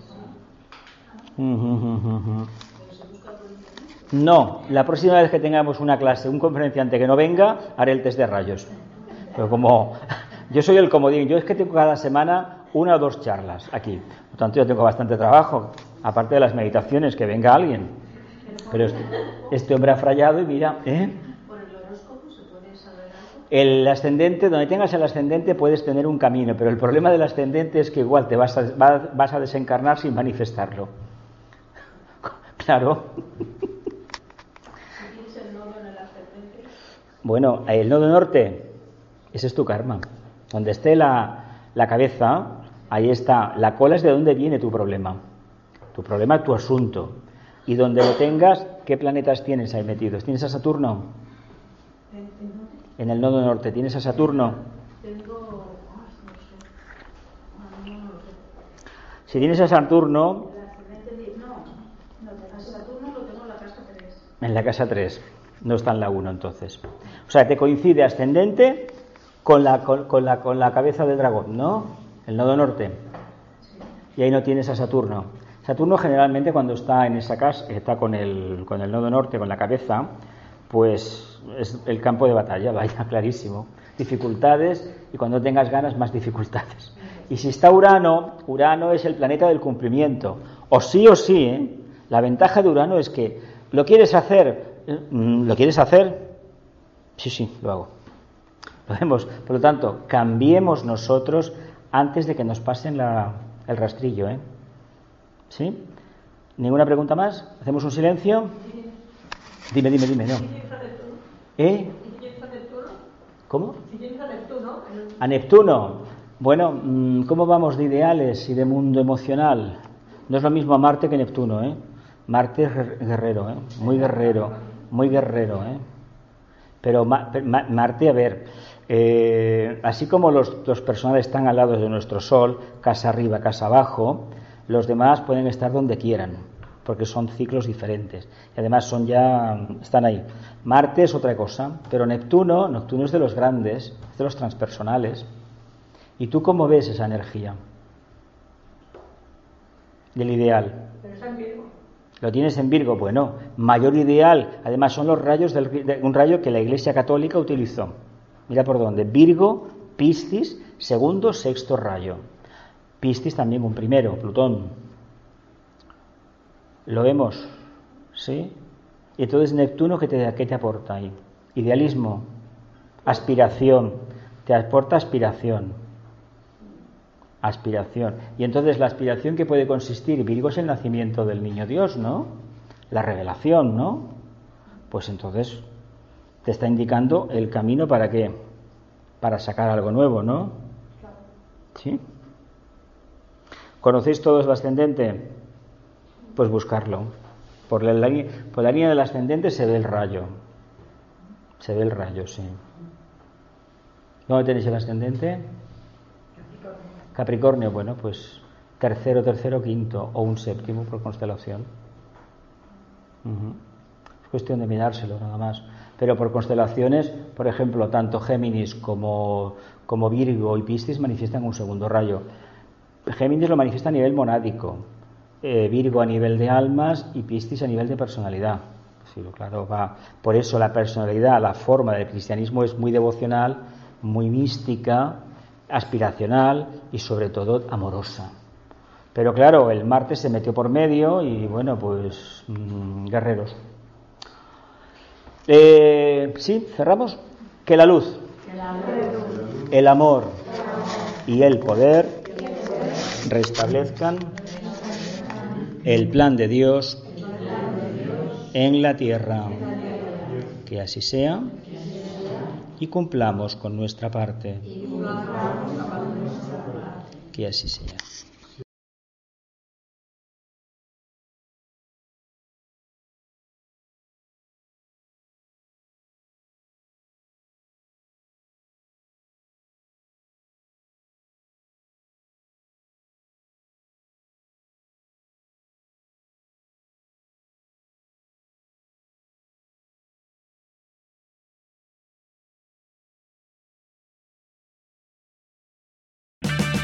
No, la próxima vez que tengamos una clase, un conferenciante que no venga, haré el test de rayos. Pero como yo soy el comodín, yo es que tengo cada semana una o dos charlas aquí. Por tanto, yo tengo bastante trabajo, aparte de las meditaciones, que venga alguien. Pero este, este hombre ha frayado y mira, ¿eh? El ascendente, donde tengas el ascendente puedes tener un camino, pero el problema del ascendente es que igual te vas a, vas a desencarnar sin manifestarlo. Claro. Bueno, el nodo norte, ese es tu karma. Donde esté la, la cabeza, ahí está. La cola es de dónde viene tu problema. Tu problema, tu asunto. Y donde lo tengas, ¿qué planetas tienes ahí metidos? ¿Tienes a Saturno? En el nodo norte, ¿tienes a Saturno? Si tienes a Saturno, en la casa 3, no está en la 1 entonces. O sea, te coincide ascendente con la, con, la, con la cabeza del dragón, ¿no? El nodo norte. Y ahí no tienes a Saturno. Saturno generalmente cuando está en esa casa, está con el, con el nodo norte, con la cabeza, pues es el campo de batalla, vaya, clarísimo. Dificultades y cuando tengas ganas más dificultades. Y si está Urano, Urano es el planeta del cumplimiento. O sí o sí, ¿eh? la ventaja de Urano es que lo quieres hacer, mm, lo quieres hacer, sí, sí, lo hago. Lo vemos. Por lo tanto, cambiemos nosotros antes de que nos pasen el rastrillo. ¿eh? ¿Sí? ¿Ninguna pregunta más? ¿Hacemos un silencio? Dime, dime, dime, no. ¿Eh? ¿Cómo? A Neptuno. Bueno, mm, ¿cómo vamos de ideales y de mundo emocional? No es lo mismo a Marte que Neptuno, ¿eh? Marte es guerrero, ¿eh? Muy guerrero, muy guerrero, ¿eh? Pero Marte, a ver, eh, así como los, personajes están al lado de nuestro Sol, casa arriba, casa abajo, los demás pueden estar donde quieran, porque son ciclos diferentes. Y además son ya, están ahí. Marte es otra cosa, pero Neptuno, Neptuno es de los grandes, es de los transpersonales. ¿Y tú cómo ves esa energía? Del ideal. Pero Virgo. Lo tienes en Virgo, bueno, mayor ideal. Además son los rayos del, de un rayo que la Iglesia Católica utilizó. Mira por dónde. Virgo, Piscis, segundo, sexto rayo. Piscis también un primero, Plutón. Lo vemos, ¿sí? Y entonces Neptuno, ¿qué te, qué te aporta ahí? Idealismo, aspiración, te aporta aspiración. Aspiración. Y entonces la aspiración que puede consistir, Virgo es el nacimiento del niño Dios, ¿no? La revelación, ¿no? Pues entonces te está indicando el camino para qué? Para sacar algo nuevo, ¿no? ¿Sí? ¿Conocéis todos el ascendente? Pues buscarlo. Por la, por la línea del ascendente se ve el rayo. Se ve el rayo, sí. ¿Dónde tenéis el ascendente? Capricornio, bueno, pues tercero, tercero, quinto o un séptimo por constelación. Es cuestión de mirárselo nada más. Pero por constelaciones, por ejemplo, tanto Géminis como, como Virgo y Piscis manifiestan un segundo rayo. Géminis lo manifiesta a nivel monádico, eh, Virgo a nivel de almas y Piscis a nivel de personalidad. Sí, claro, va. Por eso la personalidad, la forma del cristianismo es muy devocional, muy mística, aspiracional y sobre todo amorosa. Pero claro, el martes se metió por medio y bueno, pues mm, guerreros. Eh, sí, cerramos. Que la luz, el amor y el poder restablezcan el plan de Dios en la tierra. Que así sea y cumplamos con nuestra parte. Que así sea.